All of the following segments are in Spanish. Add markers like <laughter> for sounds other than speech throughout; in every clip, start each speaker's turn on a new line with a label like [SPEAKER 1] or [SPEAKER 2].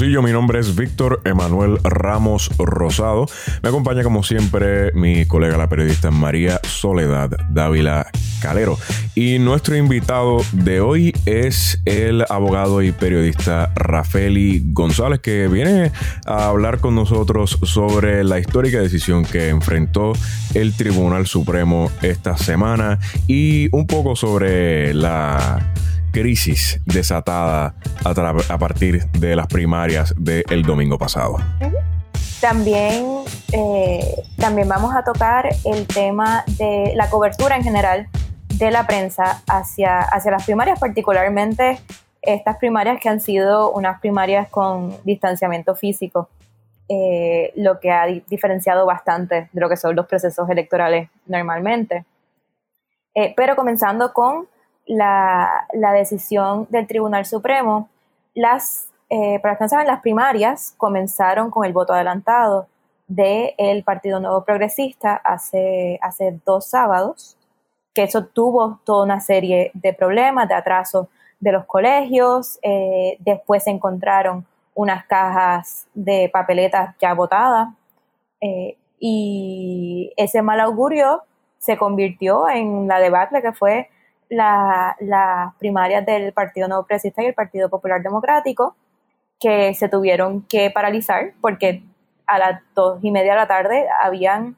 [SPEAKER 1] Mi nombre es Víctor Emanuel Ramos Rosado. Me acompaña como siempre mi colega la periodista María Soledad Dávila Calero. Y nuestro invitado de hoy es el abogado y periodista Rafeli González, que viene a hablar con nosotros sobre la histórica decisión que enfrentó el Tribunal Supremo esta semana y un poco sobre la crisis desatada a, partir de las primarias del domingo pasado.
[SPEAKER 2] También, eh, también vamos a tocar el tema de la cobertura en general de la prensa hacia, hacia las primarias, particularmente estas primarias que han sido unas primarias con distanciamiento físico, eh, lo que ha diferenciado bastante de lo que son los procesos electorales normalmente. Eh, pero comenzando con la, decisión del Tribunal Supremo, las, eh, para que no saben, las primarias comenzaron con el voto adelantado del Partido Nuevo Progresista hace, hace dos sábados, que eso tuvo toda una serie de problemas, de atraso de los colegios, eh, después se encontraron unas cajas de papeletas ya votadas eh, y ese mal augurio se convirtió en la debacle que fue las primarias del Partido Nuevo Progresista y el Partido Popular Democrático, que se tuvieron que paralizar porque a las dos y media de la tarde habían,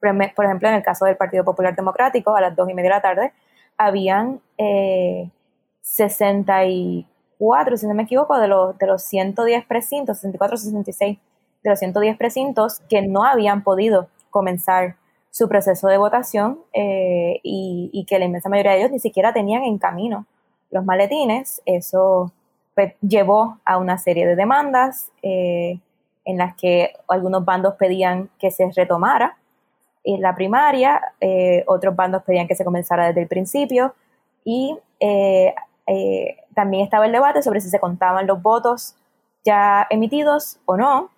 [SPEAKER 2] por ejemplo, en el caso del Partido Popular Democrático, a las dos y media de la tarde, habían eh, 64, si no me equivoco, de los, de los 110 precintos, 64, 66, de los 110 precintos que no habían podido comenzar su proceso de votación eh, y, que la inmensa mayoría de ellos ni siquiera tenían en camino los maletines. Eso pues, llevó a una serie de demandas eh, en las que algunos bandos pedían que se retomara en la primaria, eh, otros bandos pedían que se comenzara desde el principio y también estaba el debate sobre si se contaban los votos ya emitidos o no.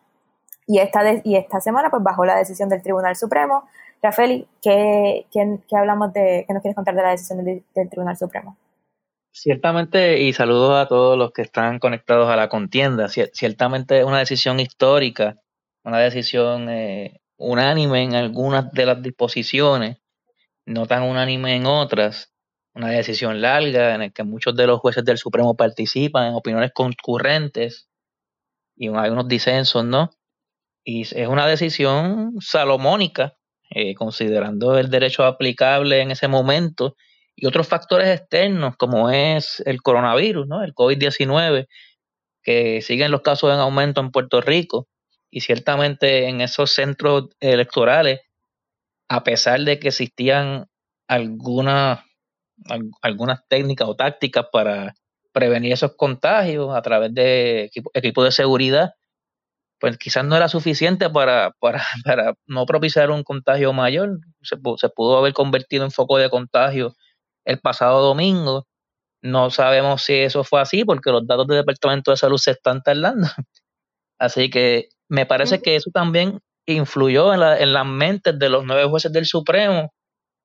[SPEAKER 2] Y esta, y esta semana, pues bajo la decisión del Tribunal Supremo, Rafael, ¿qué, hablamos de, qué nos quieres contar de la decisión del, Tribunal Supremo?
[SPEAKER 3] Ciertamente, y saludos a todos los que están conectados a la contienda, ciertamente es una decisión histórica, una decisión eh, unánime en algunas de las disposiciones, no tan unánime en otras, una decisión larga en la que muchos de los jueces del Supremo participan en opiniones concurrentes y hay unos disensos, ¿no? Y es una decisión salomónica eh, considerando el derecho aplicable en ese momento y otros factores externos como es el coronavirus, ¿no? el COVID-19, que siguen los casos en aumento en Puerto Rico y ciertamente en esos centros electorales, a pesar de que existían algunas, algunas técnicas o tácticas para prevenir esos contagios a través de equipos de seguridad, pues quizás no era suficiente para, para, <laughs> para no propiciar un contagio mayor. Se, se, pudo haber convertido en foco de contagio el pasado domingo. No sabemos si eso fue así porque los datos del Departamento de Salud se están tardando. <laughs> Así que me parece que eso también influyó en, la, en las mentes de los nueve jueces del Supremo,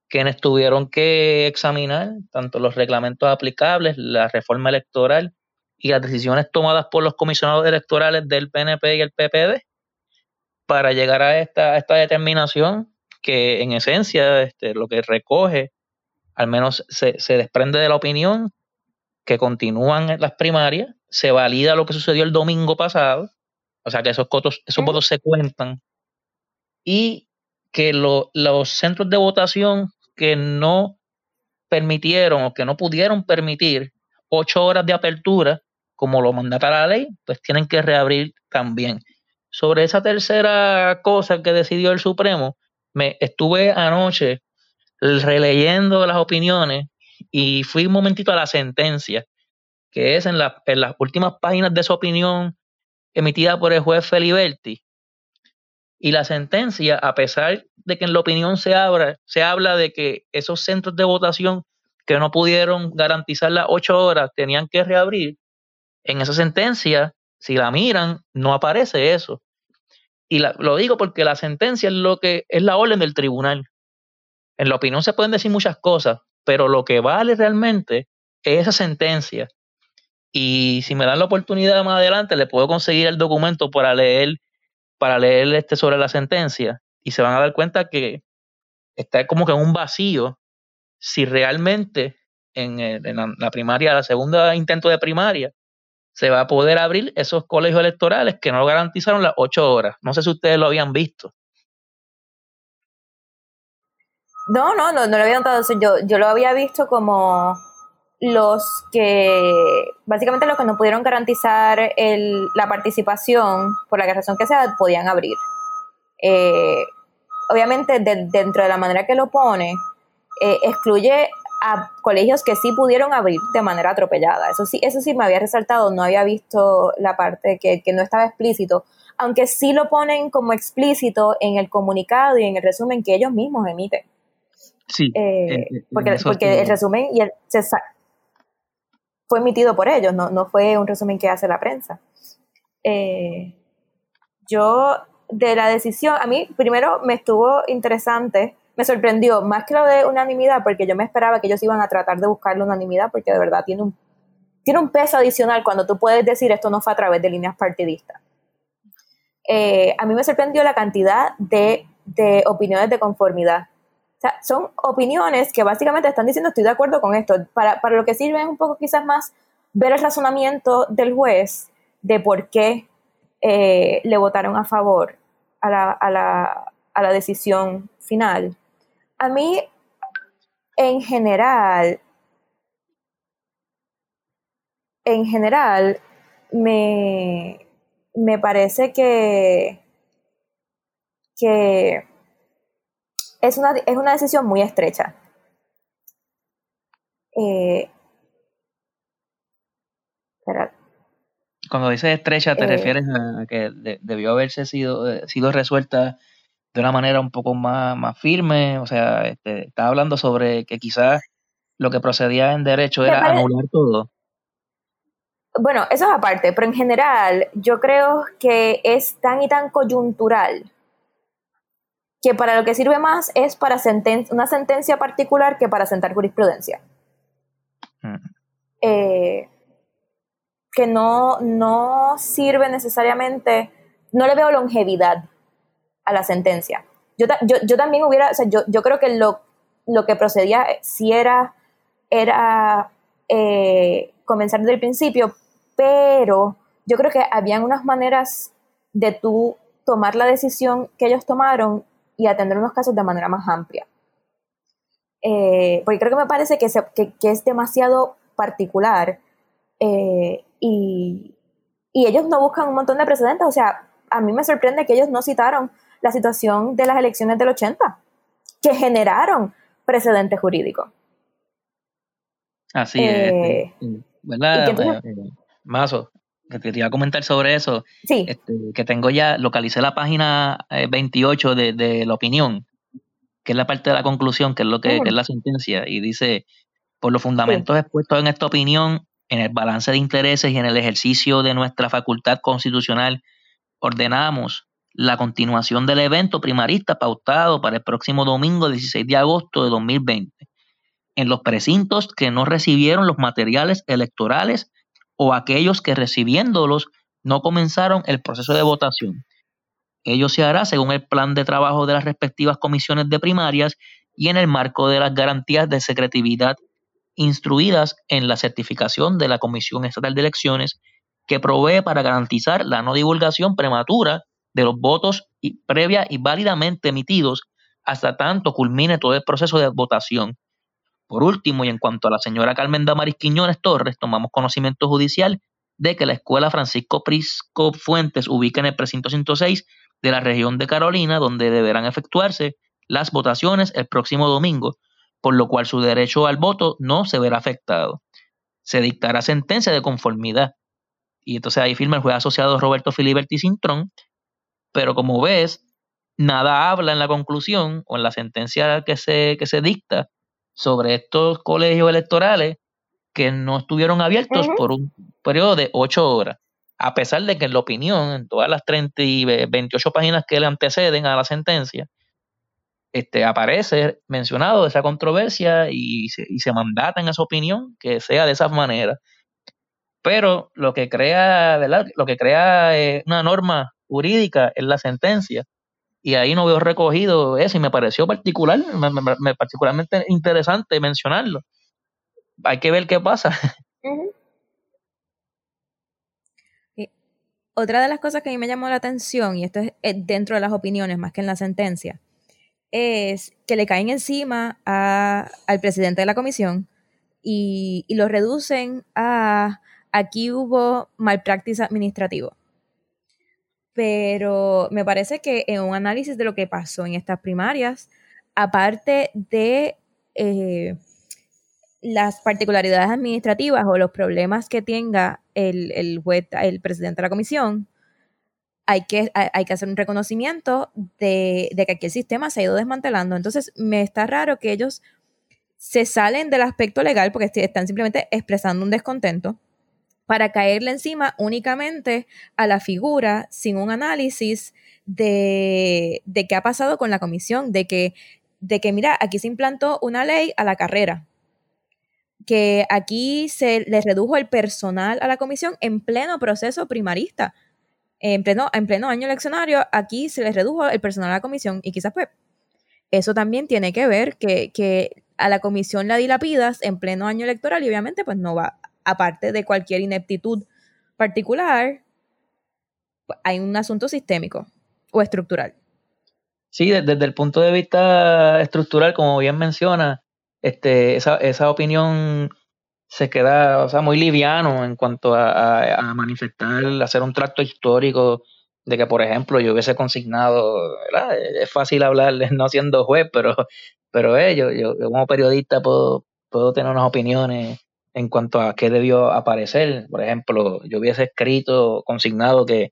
[SPEAKER 3] quienes tuvieron que examinar tanto los reglamentos aplicables, la reforma electoral y las decisiones tomadas por los comisionados electorales del PNP y el PPD para llegar a esta, esta determinación que en esencia este, lo que recoge, al menos se, se desprende de la opinión que continúan las primarias, se valida lo que sucedió el domingo pasado, o sea que esos, votos, esos votos se cuentan, y que los centros de votación que no permitieron o que no pudieron permitir ocho horas de apertura como lo mandata la ley, pues tienen que reabrir también. Sobre esa tercera cosa que decidió el Supremo, me estuve anoche releyendo las opiniones y fui un momentito a la sentencia, que es en, la, en las últimas páginas de su opinión emitida por el juez Feliberti. Y la sentencia, a pesar de que en la opinión se, abra, se habla de que esos centros de votación que no pudieron garantizar las ocho horas tenían que reabrir, en esa sentencia, si la miran, no aparece eso. Y lo digo porque la sentencia es lo que es la orden del tribunal. En la opinión se pueden decir muchas cosas, pero lo que vale realmente es esa sentencia. Y si me dan la oportunidad más adelante, le puedo conseguir el documento para leer, para leer este sobre la sentencia. Y se van a dar cuenta que está como que en un vacío si realmente en, la, primaria, la segunda intento de primaria, se va a poder abrir esos colegios electorales que no garantizaron las ocho horas. No sé si ustedes lo habían visto.
[SPEAKER 2] No, no, no, no lo había notado. Yo, yo lo había visto como los que, básicamente los que no pudieron garantizar el, la participación, por la razón que sea, podían abrir. Eh, obviamente, dentro de la manera que lo pone, eh, excluye a colegios que sí pudieron abrir de manera atropellada. Eso sí, eso sí me había resaltado, no había visto la parte que, no estaba explícito, aunque sí lo ponen como explícito en el comunicado y en el resumen que ellos mismos emiten.
[SPEAKER 3] Sí.
[SPEAKER 2] Eh, porque, porque el resumen y el, fue emitido por ellos, no, no fue un resumen que hace la prensa. Eh, yo, de la decisión, a mí primero me estuvo interesante me sorprendió más que lo de unanimidad, porque yo me esperaba que ellos iban a tratar de buscar la unanimidad, porque de verdad tiene un, tiene un peso adicional cuando tú puedes decir esto no fue a través de líneas partidistas. Eh, a mí me sorprendió la cantidad de, de opiniones de conformidad. O sea, son opiniones que básicamente están diciendo estoy de acuerdo con esto. Para, para lo que sirve es un poco quizás más ver el razonamiento del juez de por qué eh, le votaron a favor a la, a la, a la decisión final. A mí, en general, en general, me, me parece que, que es, una, es una decisión muy estrecha. Eh,
[SPEAKER 3] Cuando dices estrecha, ¿te eh, refieres a que debió haberse sido, eh, sido resuelta de una manera un poco más, más firme, o sea, este, estaba hablando sobre que quizás lo que procedía en derecho era anular todo.
[SPEAKER 2] Bueno, eso es aparte, pero en general yo creo que es tan y tan coyuntural que para lo que sirve más es para una sentencia particular que para sentar jurisprudencia. Mm. Eh, que no, no sirve necesariamente, no le veo longevidad a la sentencia. Yo, yo, yo también hubiera, o sea, yo, yo creo que lo, lo que procedía si era, era eh, comenzar desde el principio, pero yo creo que habían unas maneras de tú tomar la decisión que ellos tomaron y atender unos casos de manera más amplia. Eh, porque creo que me parece que, que, es demasiado particular eh, y, y ellos no buscan un montón de precedentes. O sea, a mí me sorprende que ellos no citaron la situación de las elecciones del 80, que generaron precedentes jurídicos.
[SPEAKER 3] Así es. Eh, ¿Verdad? Eh, eh, Mazo, que te iba a comentar sobre eso.
[SPEAKER 2] Sí.
[SPEAKER 3] Este, que tengo ya, localicé la página 28 de, la opinión, que es la parte de la conclusión, que es lo que, es la sentencia, y dice, por los fundamentos expuestos en esta opinión, en el balance de intereses y en el ejercicio de nuestra facultad constitucional, ordenamos la continuación del evento primarista pautado para el próximo domingo 16 de agosto de 2020 en los precintos que no recibieron los materiales electorales o aquellos que recibiéndolos no comenzaron el proceso de votación. Ello se hará según el plan de trabajo de las respectivas comisiones de primarias y en el marco de las garantías de secretividad instruidas en la certificación de la Comisión Estatal de Elecciones que provee para garantizar la no divulgación prematura de los votos y, previa y válidamente emitidos hasta tanto culmine todo el proceso de votación. Por último, y en cuanto a la señora Carmen Damaris Quiñones Torres, tomamos conocimiento judicial de que la escuela Francisco Prisco Fuentes ubica en el precinto 106 de la región de Carolina, donde deberán efectuarse las votaciones el próximo domingo, por lo cual su derecho al voto no se verá afectado. Se dictará sentencia de conformidad. Y entonces ahí firma el juez asociado Roberto Filiberti Cintrón, pero como ves, nada habla en la conclusión o en la sentencia que se, que se dicta sobre estos colegios electorales que no estuvieron abiertos por un periodo de ocho horas, a pesar de que en la opinión, en todas las 30 y 28 páginas que le anteceden a la sentencia, este, aparece mencionado esa controversia y se, y se mandata en esa opinión que sea de esa manera. pero lo que crea, ¿verdad? Lo que crea eh, una norma jurídica es la sentencia. Y ahí no veo recogido eso y me pareció particular, me, particularmente interesante mencionarlo. Hay que ver qué pasa. <laughs>
[SPEAKER 2] Otra de las cosas que a mí me llamó la atención, y esto es dentro de las opiniones más que en la sentencia, es que le caen encima al presidente de la comisión y, lo reducen a aquí hubo malpractice administrativo. Pero me parece que en un análisis de lo que pasó en estas primarias, aparte de eh, las particularidades administrativas o los problemas que tenga el, el, el presidente de la comisión, hay que, hay que hacer un reconocimiento de, que aquí el sistema se ha ido desmantelando. Entonces, me está raro que ellos se salen del aspecto legal porque están simplemente expresando un descontento para caerle encima únicamente a la figura sin un análisis de, de qué ha pasado con la comisión, de que, de que, mira, aquí se implantó una ley a la carrera, que aquí se le redujo el personal a la comisión en pleno proceso primarista. En pleno, en pleno año eleccionario, aquí se le redujo el personal a la comisión y quizás pues eso también tiene que ver que, que a la comisión la dilapidas en pleno año electoral y obviamente pues no va, aparte de cualquier ineptitud particular, pues, hay un asunto sistémico o estructural.
[SPEAKER 3] Sí, desde, el punto de vista estructural, como bien menciona, este, esa, esa opinión se queda o sea, muy liviano en cuanto a, manifestar, hacer un tracto histórico de que, por ejemplo, yo hubiese consignado, es fácil hablar no siendo juez, pero, pero eh, yo, yo, como periodista puedo, puedo tener unas opiniones en cuanto a qué debió aparecer. Por ejemplo, yo hubiese escrito, consignado que,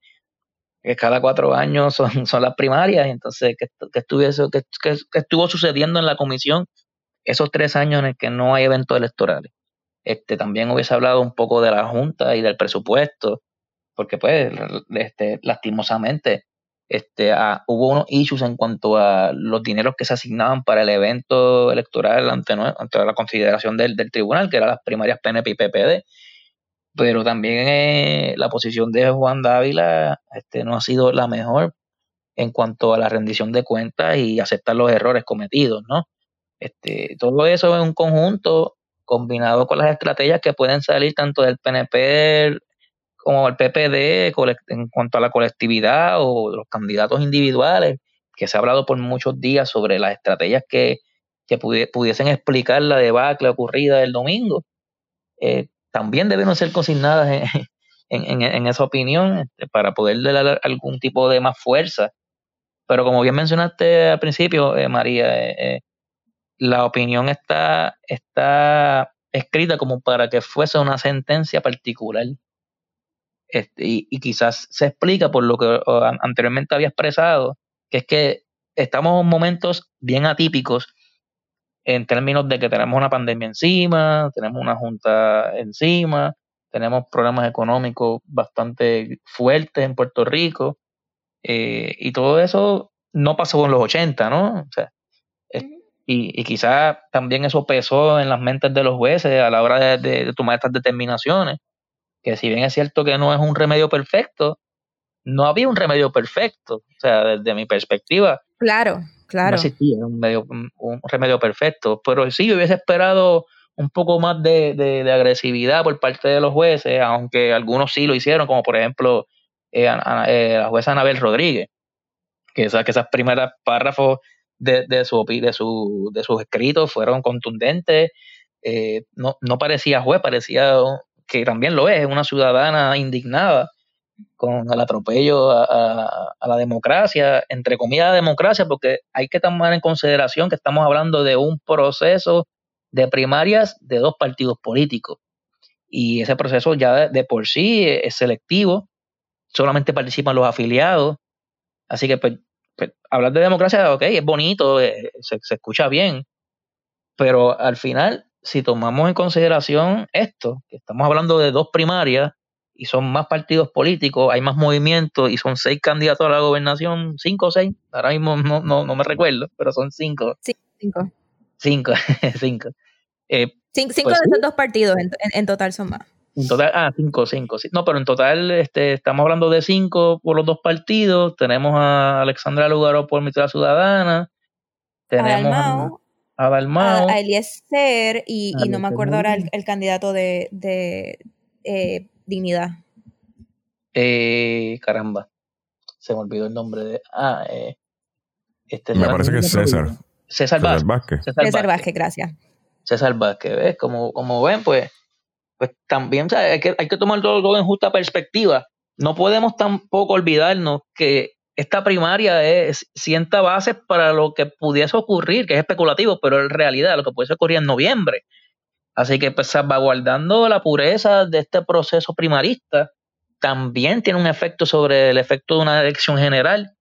[SPEAKER 3] cada cuatro años <laughs> son, son las primarias, entonces, ¿qué, estuviese, qué, estuvo sucediendo en la comisión esos tres años en el que no hay eventos electorales? Este, también hubiese hablado un poco de la Junta y del presupuesto, porque pues este, lastimosamente este, ah, hubo unos issues en cuanto a los dineros que se asignaban para el evento electoral ante, ante la consideración del, tribunal, que eran las primarias PNP y PPD. Pero también eh, la posición de Juan Dávila este, no ha sido la mejor en cuanto a la rendición de cuentas y aceptar los errores cometidos, ¿no? Este, todo eso en un conjunto combinado con las estrategias que pueden salir tanto del PNP como el PPD en cuanto a la colectividad o los candidatos individuales, que se ha hablado por muchos días sobre las estrategias que, pudiesen explicar la debacle ocurrida el domingo, eh, también deben ser consignadas <laughs> en, esa opinión este, para poder dar algún tipo de más fuerza. Pero como bien mencionaste al principio, eh, María, eh, la opinión está, está escrita como para que fuese una sentencia particular. Este, y, quizás se explica por lo que anteriormente había expresado, que es que estamos en momentos bien atípicos en términos de que tenemos una pandemia encima, tenemos una junta encima, tenemos problemas económicos bastante fuertes en Puerto Rico, eh, y todo eso no pasó en los 80, ¿no? O sea, y, y quizás también eso pesó en las mentes de los jueces a la hora de, tomar estas determinaciones, que si bien es cierto que no es un remedio perfecto, no había un remedio perfecto, o sea, desde mi perspectiva.
[SPEAKER 2] Claro, claro. No
[SPEAKER 3] existía un, medio, un, remedio perfecto, pero sí hubiese esperado un poco más de, de, agresividad por parte de los jueces, aunque algunos sí lo hicieron, como por ejemplo eh, eh, la jueza Anabel Rodríguez, que, que esas primeras párrafos de, de, su, de, su, de sus escritos fueron contundentes. Eh, no, no parecía juez, parecía que también lo es, una ciudadana indignada con el atropello a, la democracia, entre comillas democracia, porque hay que tomar en consideración que estamos hablando de un proceso de primarias de dos partidos políticos. Y ese proceso ya de por sí es selectivo, solamente participan los afiliados. Así que pues, pues, hablar de democracia, ok, es bonito, eh, se, escucha bien, pero al final, si tomamos en consideración esto, que estamos hablando de dos primarias y son más partidos políticos, hay más movimientos y son seis candidatos a la gobernación, cinco o seis, ahora mismo no, no, no me recuerdo, pero son cinco.
[SPEAKER 2] Sí, cinco.
[SPEAKER 3] Cinco, <laughs> cinco.
[SPEAKER 2] Eh, cinco, pues de esos dos partidos en, en, total son más.
[SPEAKER 3] En total, ah, cinco, cinco. Sí. No, pero en total este, estamos hablando de cinco por los dos partidos. Tenemos a Alexandra Lugaro por mitad ciudadana. Tenemos a, Dalmao.
[SPEAKER 2] A, Eliezer y, y no me acuerdo ahora el, candidato de, de eh, Dignidad.
[SPEAKER 3] Eh, caramba. Se me olvidó el nombre de. Ah, eh,
[SPEAKER 1] este me parece que es César.
[SPEAKER 3] César, Vázquez.
[SPEAKER 2] César Vázquez, gracias.
[SPEAKER 3] César Vázquez, ¿ves? Como, como ven, pues pues también hay, que, hay que tomar todo, en justa perspectiva. No podemos tampoco olvidarnos que esta primaria es, sienta bases para lo que pudiese ocurrir, que es especulativo, pero en realidad lo que pudiese ocurrir en noviembre. Así que pues, salvaguardando la pureza de este proceso primarista, también tiene un efecto sobre el efecto de una elección general,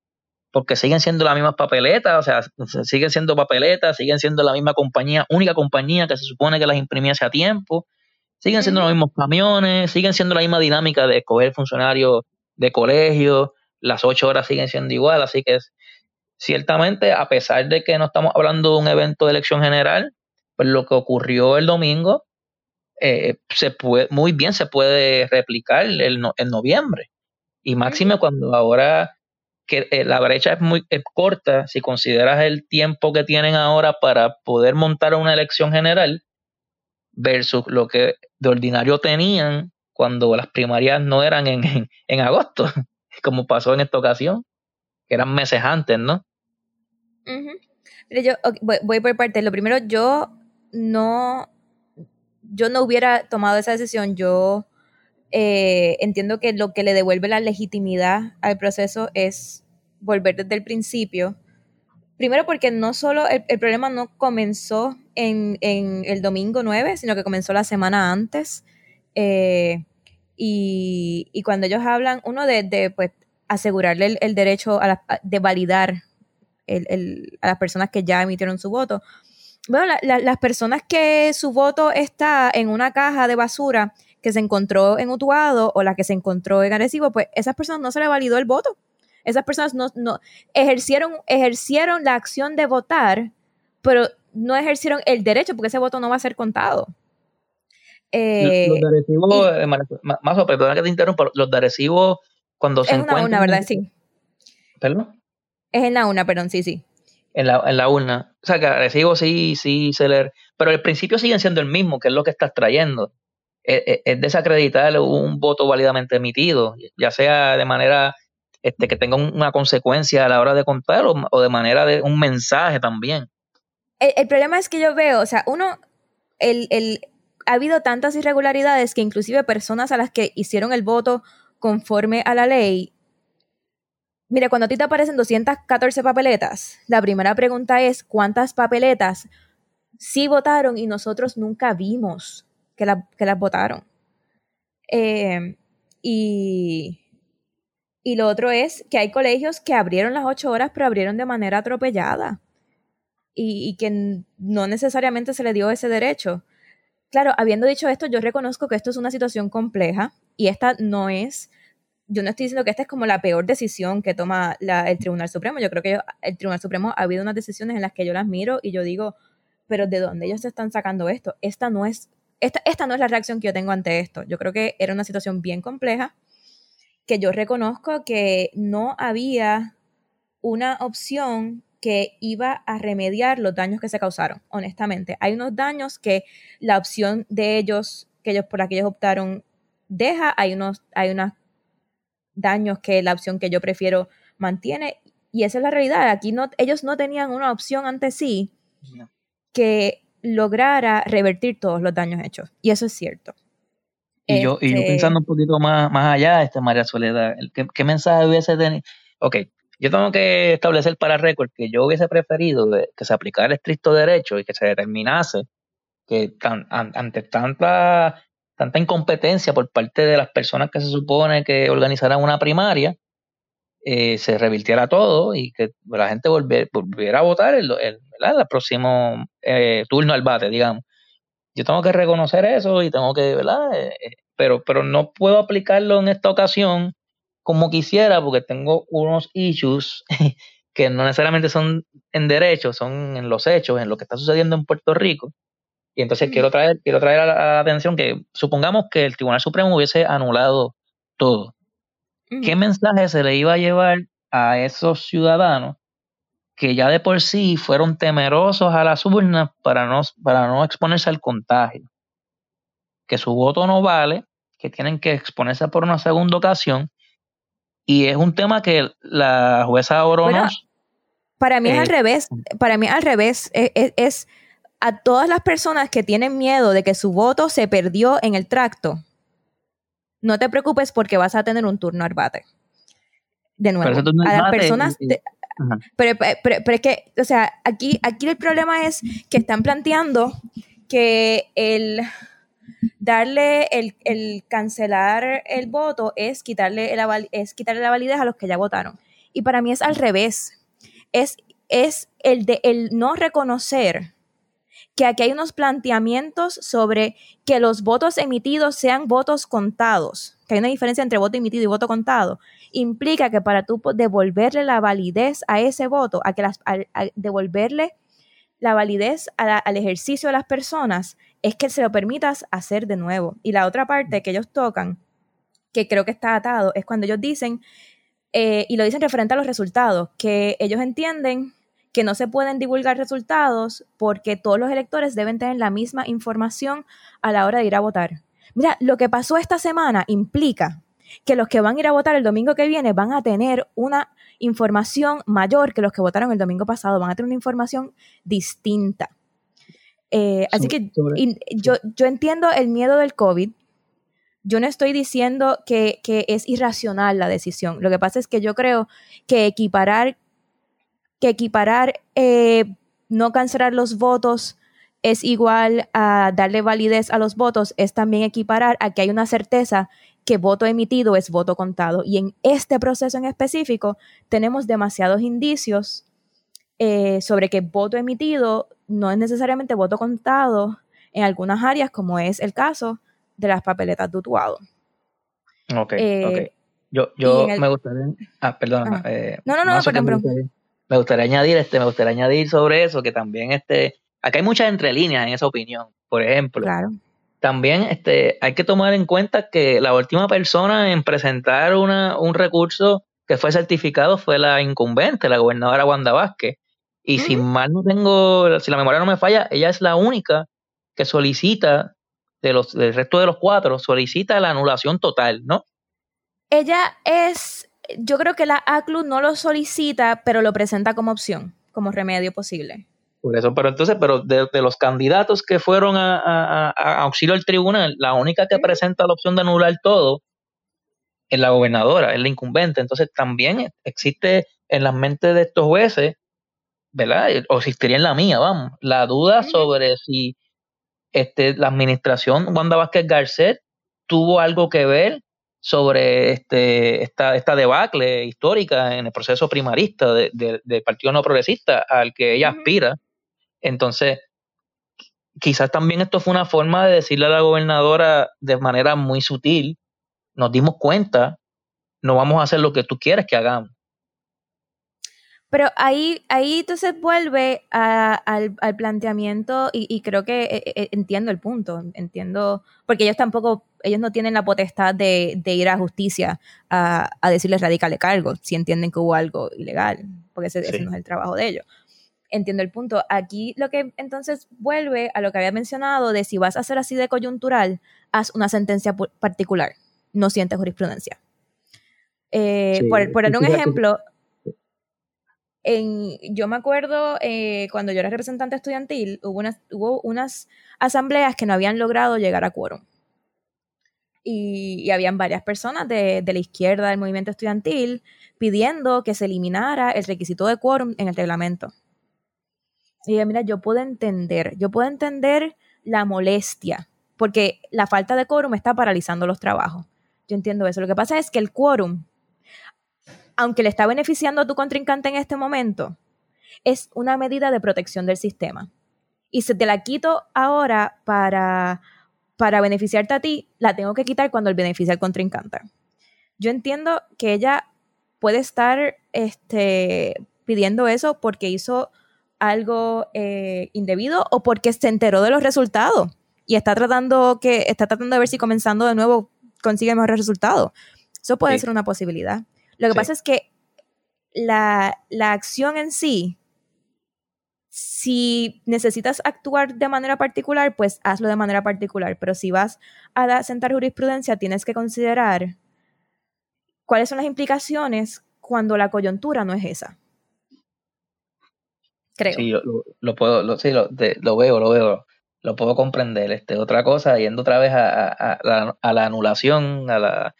[SPEAKER 3] porque siguen siendo las mismas papeletas, o sea, siguen siendo papeletas, siguen siendo la misma compañía, única compañía que se supone que las imprimiese a tiempo, Siguen siendo los mismos camiones, siguen siendo la misma dinámica de escoger funcionarios de colegio, las ocho horas siguen siendo igual, así que ciertamente, a pesar de que no estamos hablando de un evento de elección general, pues lo que ocurrió el domingo eh, se puede, muy bien se puede replicar en noviembre. Y máxime cuando ahora que eh, la brecha es muy corta, si consideras el tiempo que tienen ahora para poder montar una elección general, versus lo que de ordinario tenían cuando las primarias no eran en, en, agosto, como pasó en esta ocasión, que eran meses antes, ¿no?
[SPEAKER 2] yo voy, por parte. Lo primero, yo no, yo no hubiera tomado esa decisión. Yo eh, entiendo que lo que le devuelve la legitimidad al proceso es volver desde el principio Primero porque no solo el, problema no comenzó en, el domingo 9, sino que comenzó la semana antes. Eh, y, cuando ellos hablan, uno de, pues, asegurarle el, derecho a de validar a las personas que ya emitieron su voto. Bueno, las personas que su voto está en una caja de basura que se encontró en Utuado o la que se encontró en Arecibo, pues esas personas no se le validó el voto. Esas personas no, no ejercieron, ejercieron la acción de votar, pero no ejercieron el derecho porque ese voto no va a ser contado.
[SPEAKER 3] Eh, los de Arecibo, eh, más o perdona que te interrumpa, los de Arecibo cuando se
[SPEAKER 2] es una una, ¿verdad? Sí.
[SPEAKER 3] ¿Perdón?
[SPEAKER 2] Es en la una, perdón, sí, sí.
[SPEAKER 3] En la, en la urna. O sea, que Arecibo sí, sí se le... Pero el principio sigue siendo el mismo, que es lo que estás trayendo. Es, es desacreditar un voto válidamente emitido, ya sea de manera este, que tenga una consecuencia a la hora de contar o, de manera de un mensaje también.
[SPEAKER 2] El, problema es que yo veo, o sea, uno, el, el, ha habido tantas irregularidades que inclusive personas a las que hicieron el voto conforme a la ley, mire, cuando a ti te aparecen 214 papeletas, la primera pregunta es, ¿cuántas papeletas sí votaron y nosotros nunca vimos que, que las votaron? Eh, y y lo otro es que hay colegios que abrieron las ocho horas, pero abrieron de manera atropellada. Y, que no necesariamente se le dio ese derecho. Claro, habiendo dicho esto, yo reconozco que esto es una situación compleja y esta no es, yo no estoy diciendo que esta es como la peor decisión que toma el Tribunal Supremo. Yo creo que el Tribunal Supremo ha habido unas decisiones en las que yo las miro y yo digo, pero ¿de dónde ellos están sacando esto? Esta no es, esta, esta no es la reacción que yo tengo ante esto. Yo creo que era una situación bien compleja que yo reconozco que no había una opción que iba a remediar los daños que se causaron, honestamente. Hay unos daños que la opción de ellos, que ellos por la que ellos optaron, deja, hay unos, hay unos daños que la opción que yo prefiero mantiene, y esa es la realidad. Aquí no, ellos no tenían una opción ante sí que lograra revertir todos los daños hechos, y eso es cierto.
[SPEAKER 3] Y, yo, y yo este pensando un poquito más, más allá, este María Soledad, ¿qué, ¿qué, mensaje hubiese tenido? Ok, yo tengo que establecer para récord que yo hubiese preferido que se aplicara el estricto derecho y que se determinase que ante tanta, tanta incompetencia por parte de las personas que se supone que organizarán una primaria, eh, se revirtiera todo y que la gente volviera, a votar el, el, próximo eh, turno al bate, digamos yo tengo que reconocer eso y tengo que, ¿verdad? Eh, eh, pero, pero no puedo aplicarlo en esta ocasión como quisiera porque tengo unos issues <laughs> que no necesariamente son en derecho, son en los hechos, en lo que está sucediendo en Puerto Rico. Y entonces quiero traer, quiero traer a la, atención que supongamos que el Tribunal Supremo hubiese anulado todo. ¿Qué mensaje se le iba a llevar a esos ciudadanos que ya de por sí fueron temerosos a las urnas para no, para no exponerse al contagio? Que su voto no vale, que tienen que exponerse por una segunda ocasión. Y es un tema que la jueza Oronos...
[SPEAKER 2] para mí es al eh, revés. Para mí al revés. E, e, es a todas las personas que tienen miedo de que su voto se perdió en el tracto, no te preocupes porque vas a tener un turno al bate. De nuevo, a las personas... pero, pero, es que, o sea, aquí, aquí el problema es que están planteando que el darle, el, el cancelar el voto es quitarle, es quitarle la validez a los que ya votaron. Y para mí es al revés. Es, es el de el no reconocer que aquí hay unos planteamientos sobre que los votos emitidos sean votos contados, que hay una diferencia entre voto emitido y voto contado, implica que para tú devolverle la validez a ese voto, a que las, devolverle la validez al ejercicio de las personas, es que se lo permitas hacer de nuevo. Y la otra parte que ellos tocan, que creo que está atado, es cuando ellos dicen, eh, y lo dicen referente a los resultados, que ellos entienden que no se pueden divulgar resultados porque todos los electores deben tener la misma información a la hora de ir a votar. Mira, lo que pasó esta semana implica que los que van a ir a votar el domingo que viene van a tener una información mayor que los que votaron el domingo pasado, van a tener una información distinta. Eh, así que yo, yo entiendo el miedo del COVID. Yo no estoy diciendo que, que, es irracional la decisión. Lo que pasa es que yo creo que equiparar que equiparar eh, no cancelar los votos es igual a darle validez a los votos, es también equiparar a que hay una certeza que voto emitido es voto contado. Y en este proceso en específico tenemos demasiados indicios eh, sobre que voto emitido no es necesariamente voto contado en algunas áreas, como es el caso de las papeletas de Utuado.
[SPEAKER 3] Ok, eh, Yo, yo me gustaría... Ah, perdón.
[SPEAKER 2] no, no, no, no perdón,
[SPEAKER 3] me gustaría añadir, este, me gustaría añadir sobre eso que también este, acá hay muchas entrelíneas en esa opinión. Por ejemplo, también este, hay que tomar en cuenta que la última persona en presentar una, un recurso que fue certificado fue la incumbente, la gobernadora Wanda Vázquez. Y si mal no tengo, si la memoria no me falla, ella es la única que solicita, de los, del resto de los cuatro, solicita la anulación total, ¿no?
[SPEAKER 2] Ella es yo creo que la ACLU no lo solicita, pero lo presenta como opción, como remedio posible.
[SPEAKER 3] Por eso, pero entonces, pero de, los candidatos que fueron a, auxilio al tribunal, la única que presenta la opción de anular todo es la gobernadora, es la incumbente. Entonces también existe en las mentes de estos jueces, ¿verdad? O existiría en la mía, vamos, la duda sobre si este, la administración Wanda Vázquez Garcet tuvo algo que ver sobre este, esta, esta debacle histórica en el proceso primarista del Partido No Progresista al que ella aspira. Entonces, quizás también esto fue una forma de decirle a la gobernadora de manera muy sutil, nos dimos cuenta, no vamos a hacer lo que tú quieres que hagamos.
[SPEAKER 2] Pero ahí, ahí entonces vuelve al, planteamiento y, creo que eh, eh, entiendo el punto, entiendo, porque ellos tampoco, ellos no tienen la potestad de, ir a justicia a, decirles radicales cargo si entienden que hubo algo ilegal, porque ese, no es el trabajo de ellos. Entiendo el punto. Aquí lo que entonces vuelve a lo que había mencionado de si vas a hacer así de coyuntural, haz una sentencia particular, no sientes jurisprudencia. Eh, por, por dar un ejemplo, yo me acuerdo eh, cuando yo era representante estudiantil, hubo unas, hubo unas asambleas que no habían logrado llegar a quórum. Y, habían varias personas de, la izquierda del movimiento estudiantil pidiendo que se eliminara el requisito de quórum en el reglamento. Y mira, yo puedo entender, yo puedo entender la molestia, porque la falta de quórum está paralizando los trabajos. Yo entiendo eso. Lo que pasa es que el quórum aunque le está beneficiando a tu contrincante en este momento, es una medida de protección del sistema. Y si te la quito ahora para, para beneficiarte a ti, la tengo que quitar cuando el beneficia al contrincante. Yo entiendo que ella puede estar este, pidiendo eso porque hizo algo eh, indebido o porque se enteró de los resultados y está tratando que está tratando de ver si comenzando de nuevo consigue mejores resultados. Eso puede ser una posibilidad. Lo que pasa es que la, la acción en sí, si necesitas actuar de manera particular, pues hazlo de manera particular. Pero si vas a sentar jurisprudencia, tienes que considerar cuáles son las implicaciones cuando la coyuntura no es esa.
[SPEAKER 3] Creo. Sí, lo, puedo, lo, sí, lo, veo, lo veo, lo puedo comprender. Este, otra cosa, yendo otra vez a, la, a la, anulación, a la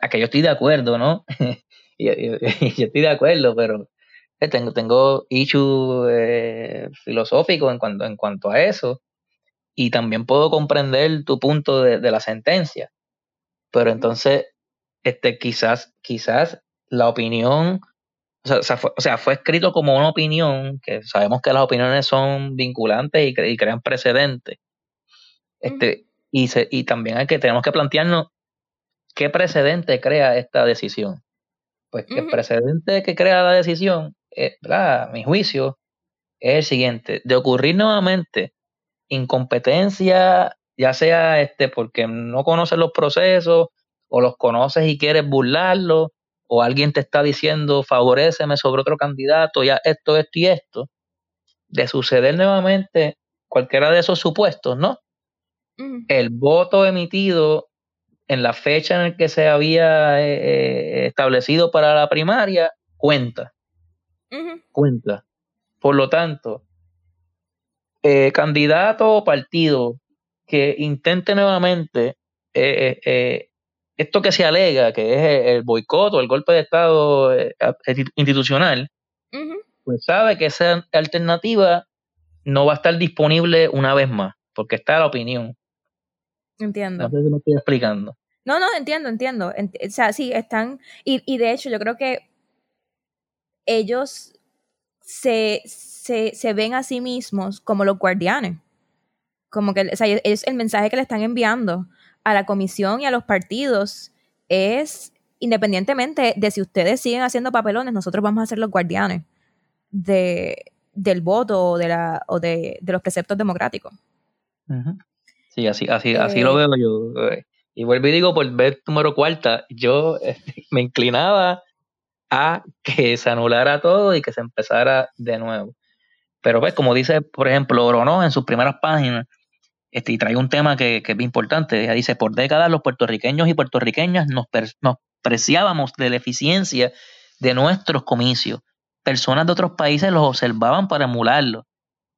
[SPEAKER 3] a que yo estoy de acuerdo, ¿no? <laughs> y, yo estoy de acuerdo, pero eh, tengo, tengo issue eh, filosófico en cuanto, en cuanto a eso. Y también puedo comprender tu punto de, la sentencia. Pero entonces, este, quizás, quizás la opinión, o sea, fue, o sea, fue escrito como una opinión, que sabemos que las opiniones son vinculantes y, y crean precedentes. Este, y, se, y también hay que, tenemos que plantearnos qué precedente crea esta decisión. Pues el precedente que crea la decisión eh, mi juicio, es el siguiente, de ocurrir nuevamente incompetencia, ya sea este porque no conoces los procesos o los conoces y quieres burlarlos, o alguien te está diciendo favoreceme sobre otro candidato, ya esto, esto y esto, de suceder nuevamente cualquiera de esos supuestos, ¿no? El voto emitido en la fecha en la que se había eh, eh, establecido para la primaria cuenta cuenta. Por lo tanto, eh, candidato o partido que intente nuevamente eh, esto que se alega, que es el boicot o el golpe de Estado institucional, pues sabe que esa alternativa no va a estar disponible una vez más, porque está la opinión.
[SPEAKER 2] Entiendo.
[SPEAKER 3] No sé si me estoy explicando.
[SPEAKER 2] No, no, entiendo, entiendo. o sea, sí, están. Y, y de hecho, yo creo que ellos se, se, se, ven a sí mismos como los guardianes. Como que o sea, es el mensaje que le están enviando a la comisión y a los partidos es, independientemente de si ustedes siguen haciendo papelones, nosotros vamos a ser los guardianes de, del voto o de, la, o de, de los preceptos democráticos.
[SPEAKER 3] Sí, así, así, así lo eh, veo yo. Y vuelvo y digo, por ver número cuarta, yo <laughs> me inclinaba a que se anulara todo y que se empezara de nuevo. Pero pues, como dice, por ejemplo, Orono en sus primeras páginas, este, y trae un tema que, es importante, ella dice, por décadas los puertorriqueños y puertorriqueñas nos, nos preciábamos de la eficiencia de nuestros comicios. Personas de otros países los observaban para emularlo.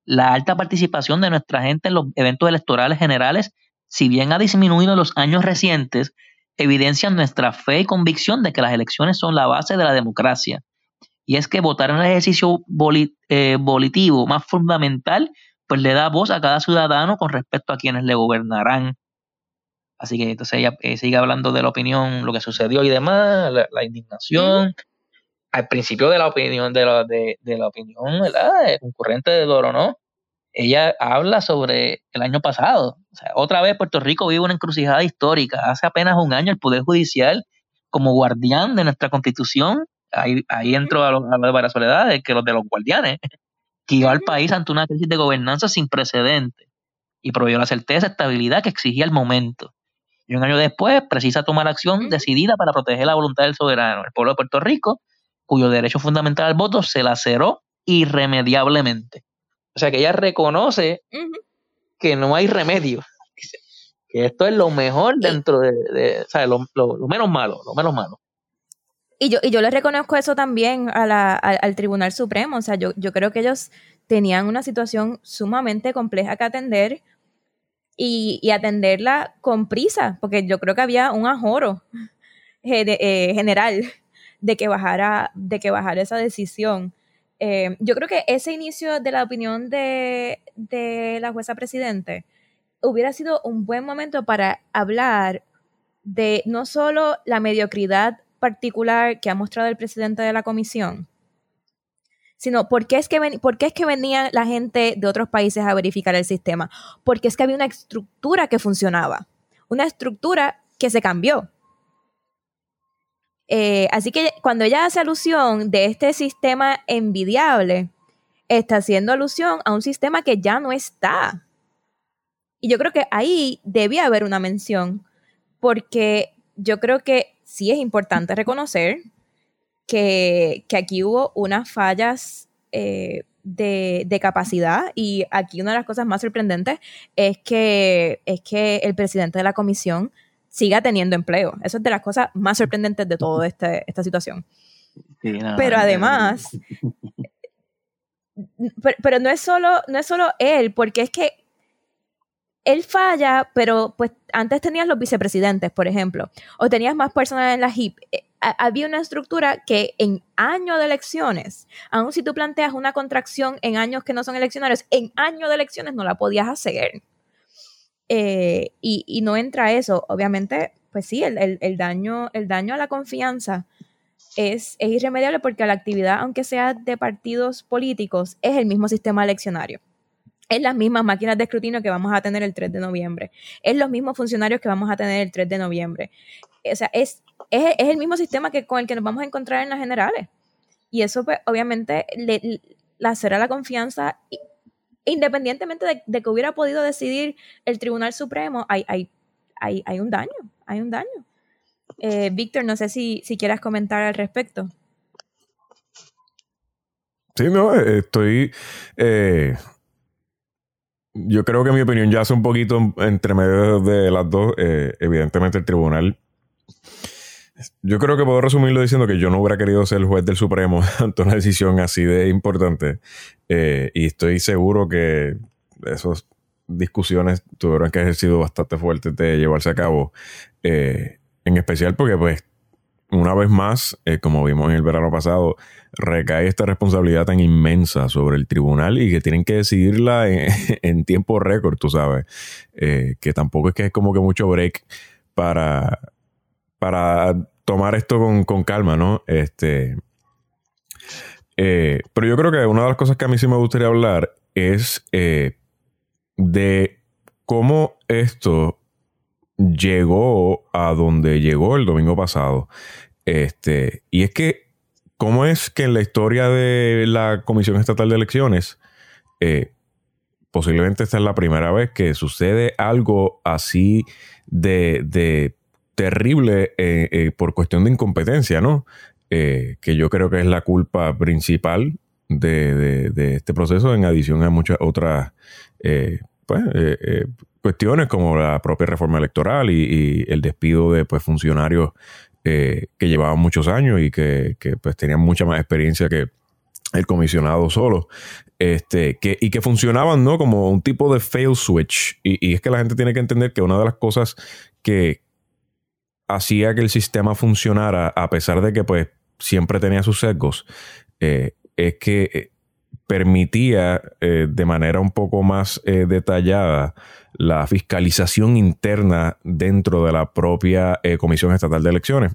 [SPEAKER 3] La alta participación de nuestra gente en los eventos electorales generales, si bien ha disminuido en los años recientes, evidencian nuestra fe y convicción de que las elecciones son la base de la democracia. Y es que votar en el ejercicio eh, volitivo más fundamental, pues le da voz a cada ciudadano con respecto a quienes le gobernarán. Así que entonces ella eh, sigue hablando de la opinión, lo que sucedió y demás, la, indignación. Al principio de la opinión, de la, de, la opinión, ¿verdad? concurrente de Doro, ¿no? ella habla sobre el año pasado. O sea, otra vez Puerto Rico vive una encrucijada histórica. Hace apenas un año el Poder Judicial, como guardián de nuestra constitución, ahí, ahí entro a lo, de la Soledad, que los de los guardianes, guió al país ante una crisis de gobernanza sin precedentes y proveyó la certeza y estabilidad que exigía el momento. Y un año después precisa tomar acción decidida para proteger la voluntad del soberano, el pueblo de Puerto Rico, cuyo derecho fundamental al voto se laceró irremediablemente. O sea que ella reconoce que no hay remedio. <laughs> Que esto es lo mejor dentro de, o sea, lo, menos malo, lo menos malo.
[SPEAKER 2] Y yo, y yo le reconozco eso también al, Tribunal Supremo. O sea, yo, yo creo que ellos tenían una situación sumamente compleja que atender y, atenderla con prisa, porque yo creo que había un ajoro eh, general de que bajara, de que bajara esa decisión. Eh, yo creo que ese inicio de la opinión de, la jueza presidente hubiera sido un buen momento para hablar de no solo la mediocridad particular que ha mostrado el presidente de la comisión, sino por qué es que, qué es que venía la gente de otros países a verificar el sistema. Porque es que había una estructura que funcionaba, una estructura que se cambió. Eh, así que cuando ella hace alusión de este sistema envidiable, está haciendo alusión a un sistema que ya no está. Y yo creo que ahí debía haber una mención, porque yo creo que sí es importante reconocer que, aquí hubo unas fallas eh, de, capacidad y aquí una de las cosas más sorprendentes es que, es que el presidente de la comisión siga teniendo empleo. Eso es de las cosas más sorprendentes de toda este, esta situación. pero además, <laughs> pero, no, es solo, no es solo él, porque es que él falla, pero pues antes tenías los vicepresidentes, por ejemplo, o tenías más personas en la HIP. Eh, había una estructura que en año de elecciones, aun si tú planteas una contracción en años que no son eleccionarios, en año de elecciones no la podías hacer. Eh, y, no entra eso. Obviamente, pues sí, el, daño, el daño a la confianza es, es irremediable porque la actividad, aunque sea de partidos políticos, es el mismo sistema eleccionario es las mismas máquinas de escrutinio que vamos a tener el 3 de noviembre. Es los mismos funcionarios que vamos a tener el 3 de noviembre. O sea, es, es, el mismo sistema que, con el que nos vamos a encontrar en las generales. Y eso, pues, obviamente, le, será la confianza, independientemente de, que hubiera podido decidir el Tribunal Supremo, hay, hay, hay, hay un daño, hay un daño. Eh, Víctor, no sé si, si quieras comentar al respecto.
[SPEAKER 1] Sí, no, estoy... Eh, yo creo que mi opinión ya hace un poquito entre medio de las dos. Eh, evidentemente el tribunal. Yo creo que puedo resumirlo diciendo que yo no hubiera querido ser el juez del Supremo <laughs> ante una decisión así de importante. Eh, y estoy seguro que esas discusiones tuvieron que haber sido bastante fuertes de llevarse a cabo. Eh, en especial porque, pues, una vez más, como vimos en el verano pasado, recae esta responsabilidad tan inmensa sobre el tribunal y que tienen que decidirla en, <laughs> tiempo récord, tú sabes. Eh, que tampoco es que es como que mucho break para, para tomar esto con, calma, ¿no? Este. Eh, pero yo creo que una de las cosas que a mí sí me gustaría hablar es eh, de cómo esto llegó a donde llegó el domingo pasado. Este, y es que ¿Cómo es que en la historia de la Comisión Estatal de Elecciones, eh, posiblemente esta es la primera vez que sucede algo así de, terrible eh, eh, por cuestión de incompetencia, ¿no? que yo creo que es la culpa principal de, este proceso, en adición a muchas otras pues, cuestiones como la propia reforma electoral y, el despido de pues, funcionarios eh, que llevaban muchos años y que, pues tenían mucha más experiencia que el comisionado solo. Este, que, y que funcionaban, ¿no? Como un tipo de fail switch. Y, es que la gente tiene que entender que una de las cosas que hacía que el sistema funcionara, a pesar de que pues siempre tenía sus sesgos, eh, es que eh, permitía de manera un poco más detallada la fiscalización interna dentro de la propia eh, Comisión Estatal de Elecciones.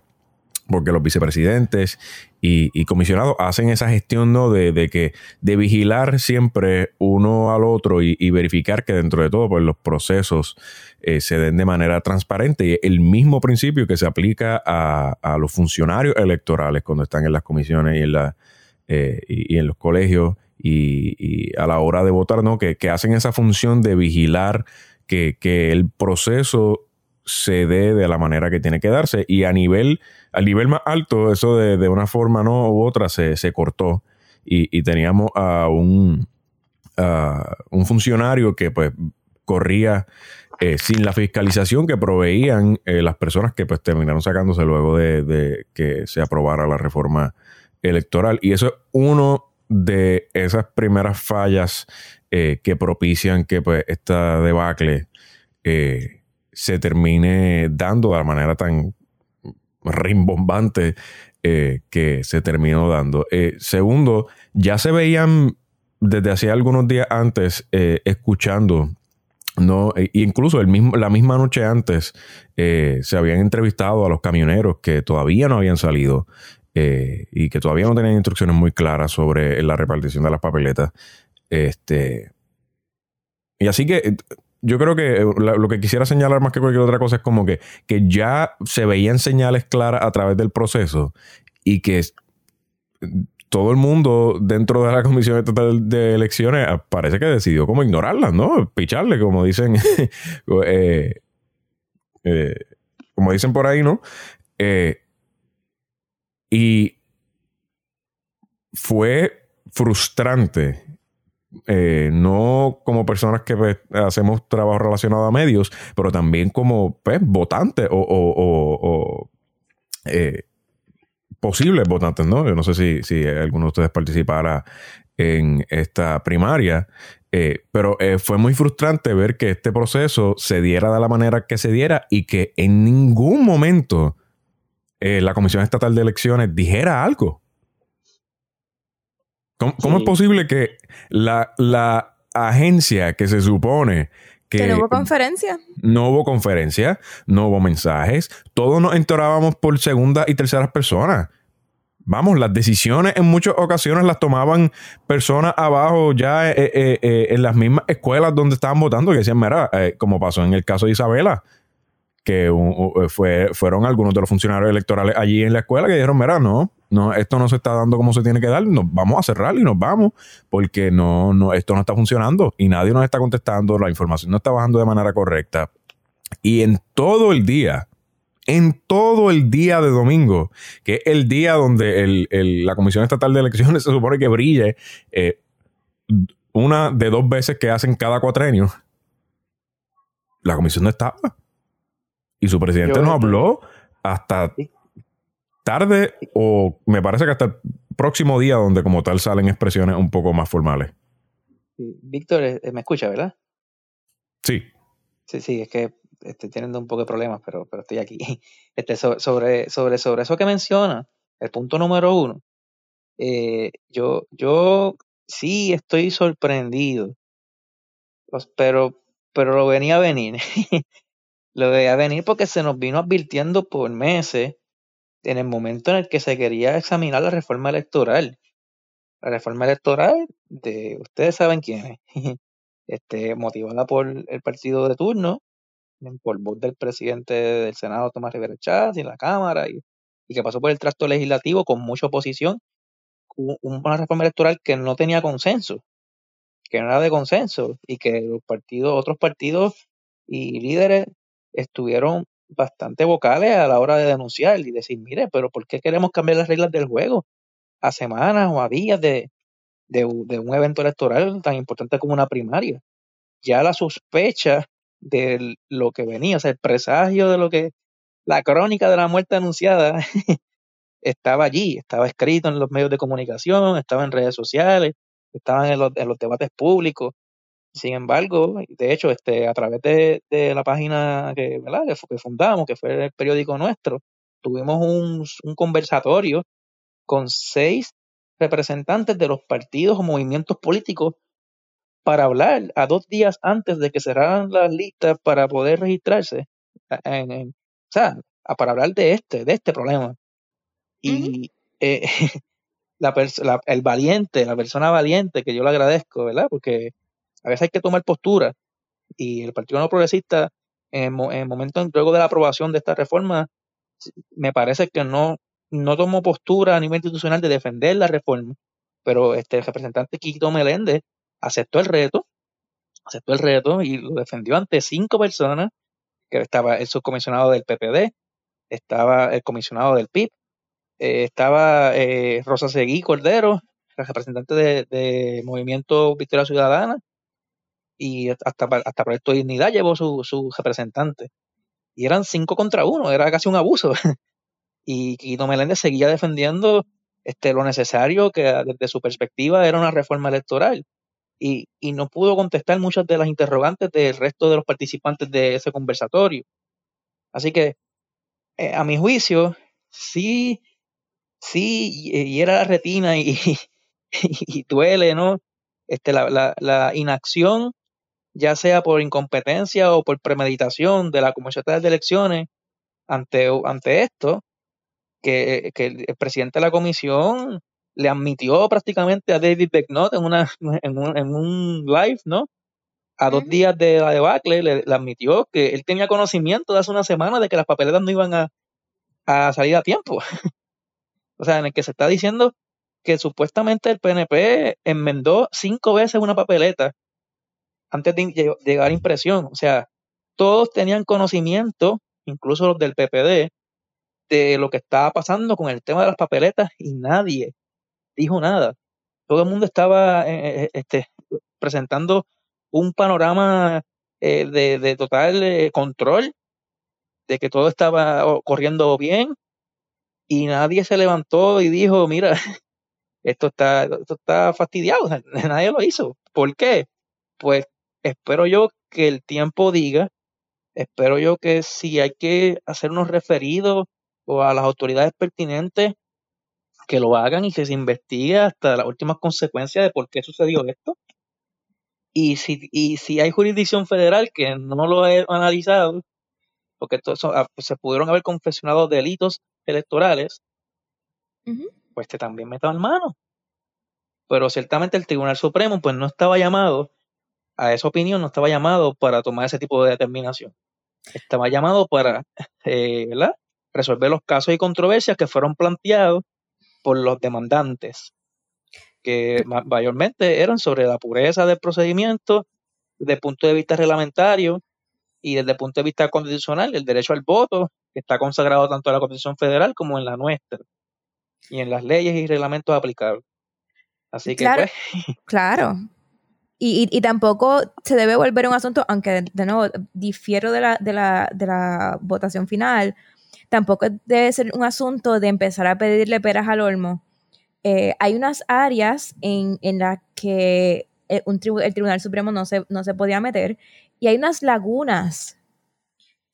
[SPEAKER 1] Porque los vicepresidentes y, comisionados hacen esa gestión ¿no? de, que, de vigilar siempre uno al otro y, verificar que dentro de todo pues, los procesos eh, se den de manera transparente. Y el mismo principio que se aplica a, los funcionarios electorales cuando están en las comisiones y en, la, eh, y, en los colegios y, a la hora de votar, ¿no? Que, que hacen esa función de vigilar que, el proceso se dé de la manera que tiene que darse. Y a nivel, al nivel más alto, eso de, una forma no u otra se, cortó. Y, teníamos a un, un funcionario que pues corría eh, sin la fiscalización que proveían eh, las personas que pues terminaron sacándose luego de, que se aprobara la reforma electoral. Y eso es uno de esas primeras fallas eh, que propician que pues, esta debacle eh, se termine dando de la manera tan rimbombante eh, que se terminó dando. segundo, ya se veían desde hace algunos días antes escuchando no, incluso el mismo, la misma noche antes se habían entrevistado a los camioneros que todavía no habían salido y que todavía no tenían instrucciones muy claras sobre la repartición de las papeletas. Este, y así que eh, yo creo que eh, lo que quisiera señalar más que cualquier otra cosa es como que, que ya se veían señales claras a través del proceso y que todo el mundo dentro de la <laughs> Comisión Estatal de Elecciones ah, parece que decidió como ignorarlas, ¿no? Picharle, como dicen, <laughs> eh, eh, como dicen por ahí, ¿no? Eh, y fue frustrante, no como personas que pues, hacemos trabajo relacionado a medios, pero también como pues, votantes o, o posibles votantes, ¿no? Yo no sé si, si alguno de ustedes participara en esta primaria, eh, pero eh, fue muy frustrante ver que este proceso se diera de la manera que se diera y que en ningún momento eh, la Comisión Estatal de Elecciones dijera algo. ¿Cómo, es posible que la, la agencia que se supone que,
[SPEAKER 2] no hubo conferencia.
[SPEAKER 1] No hubo conferencia, no hubo mensajes. Todos nos enterábamos por segunda y terceras personas. Vamos, las decisiones en muchas ocasiones las tomaban personas abajo ya eh, eh, eh, en las mismas escuelas donde estaban votando que decían, mira, como pasó en el caso de Isabela, que fue, fueron algunos de los funcionarios electorales allí en la escuela que dijeron, mira, no, no, esto no se está dando como se tiene que dar, nos vamos a cerrar y nos vamos, porque no, no, esto no está funcionando y nadie nos está contestando, la información no está bajando de manera correcta. Y en todo el día, en todo el día de domingo, que es el día donde la Comisión Estatal de Elecciones <laughs> se supone que brille eh, una de dos veces que hacen cada cuatrenio, la comisión no estaba. Y su presidente no habló hasta tarde o me parece que hasta el próximo día donde como tal salen expresiones un poco más formales.
[SPEAKER 3] Víctor, eh, me escucha, ¿verdad?
[SPEAKER 1] Sí.
[SPEAKER 3] Sí, sí, es que estoy teniendo un poco de problemas, pero, pero estoy aquí. <laughs> Este, sobre, sobre, sobre eso que menciona, el punto número uno, eh, yo, yo sí estoy sorprendido, pero, pero lo venía a venir. <laughs> Lo veía venir porque se nos vino advirtiendo por meses en el momento en el que se quería examinar la reforma electoral. La reforma electoral de ustedes saben quién es. <laughs> Este, motivada por el partido de turno, por voz del presidente del Senado, Tomás Rivera Chávez, y la Cámara, y, y, que pasó por el tracto legislativo con mucha oposición, una reforma electoral que no tenía consenso, que no era de consenso, y que los partidos, otros partidos y líderes estuvieron bastante vocales a la hora de denunciar y decir, mire, pero ¿por qué queremos cambiar las reglas del juego a semanas o a días de, de, un evento electoral tan importante como una primaria? Ya la sospecha de lo que venía, o sea, el presagio de lo que la crónica de la muerte anunciada <laughs> estaba allí, estaba escrito en los medios de comunicación, estaba en redes sociales, estaba en los, en los debates públicos. Sin embargo, de hecho, este, a través de, la página que, ¿verdad? que, fundamos, que fue el periódico nuestro, tuvimos un, un conversatorio con seis representantes de los partidos o movimientos políticos para hablar a dos días antes de que cerraran las listas para poder registrarse. En, o sea, para hablar de este, de este problema. Y eh, <laughs> la, el valiente, la persona valiente, que yo le agradezco, ¿verdad? Porque a veces hay que tomar postura. Y el Partido No Progresista en el, momento luego de la aprobación de esta reforma me parece que no no tomó postura a nivel institucional de defender la reforma, pero este el representante Quito Meléndez aceptó el reto, aceptó el reto y lo defendió ante cinco personas, que estaba el subcomisionado del PPD, estaba el comisionado del PIB, eh, estaba eh, Rosa Seguí Cordero, representante de, de Movimiento Victoria Ciudadana, y hasta, hasta Proyecto Dignidad llevó su, su representante. Y eran cinco contra uno, era casi un abuso. <laughs> y Quito Meléndez seguía defendiendo este, lo necesario que desde su perspectiva era una reforma electoral. Y, y, no pudo contestar muchas de las interrogantes del resto de los participantes de ese conversatorio. Así que, eh, a mi juicio, sí, sí, y era la retina <laughs> y, y, duele, ¿no? Este, la, la, la inacción ya sea por incompetencia o por premeditación de la Comisión de Elecciones ante, ante esto, que, el presidente de la comisión le admitió prácticamente a David Becknott en, una, <laughs> en, un, en un live, ¿no? A dos días de la debacle le, admitió que él tenía conocimiento de hace una semana de que las papeletas no iban a, a salir a tiempo. <laughs> o sea, en el que se está diciendo que supuestamente el PNP enmendó cinco veces una papeleta antes de llegar a impresión. O sea, todos tenían conocimiento, incluso los del PPD, de lo que estaba pasando con el tema de las papeletas y nadie dijo nada. Todo el mundo estaba eh, eh, este, presentando un panorama eh, de, total control, de que todo estaba corriendo bien y nadie se levantó y dijo, mira, <laughs> esto está, esto está fastidiado, <laughs> nadie lo hizo. ¿Por qué? Pues espero yo que el tiempo diga, espero yo que si hay que hacer unos referidos o a las autoridades pertinentes, que lo hagan y que se investigue hasta las últimas consecuencias de por qué sucedió esto. Y si, y si hay jurisdicción federal que no lo he analizado, porque ah, se pudieron haber confesionado delitos electorales, pues que también metan mano. Pero ciertamente el Tribunal Supremo pues no estaba llamado a esa opinión, no estaba llamado para tomar ese tipo de determinación. Estaba llamado para <laughs> eh, resolver los casos y controversias que fueron planteados por los demandantes, que mayormente eran sobre la pureza del procedimiento desde el punto de vista reglamentario y desde el punto de vista constitucional, el derecho al voto, que está consagrado tanto en la Constitución Federal como en la nuestra, y en las leyes y reglamentos aplicables. Así que,
[SPEAKER 2] claro,
[SPEAKER 3] pues. <laughs>
[SPEAKER 2] claro. Y, y, tampoco se debe volver un asunto, aunque de nuevo difiero de la, de la, de la votación final, tampoco debe ser un asunto de empezar a pedirle peras al olmo. Eh, hay unas áreas en, en las que el, un el Tribunal Supremo no se, no se podía meter y hay unas lagunas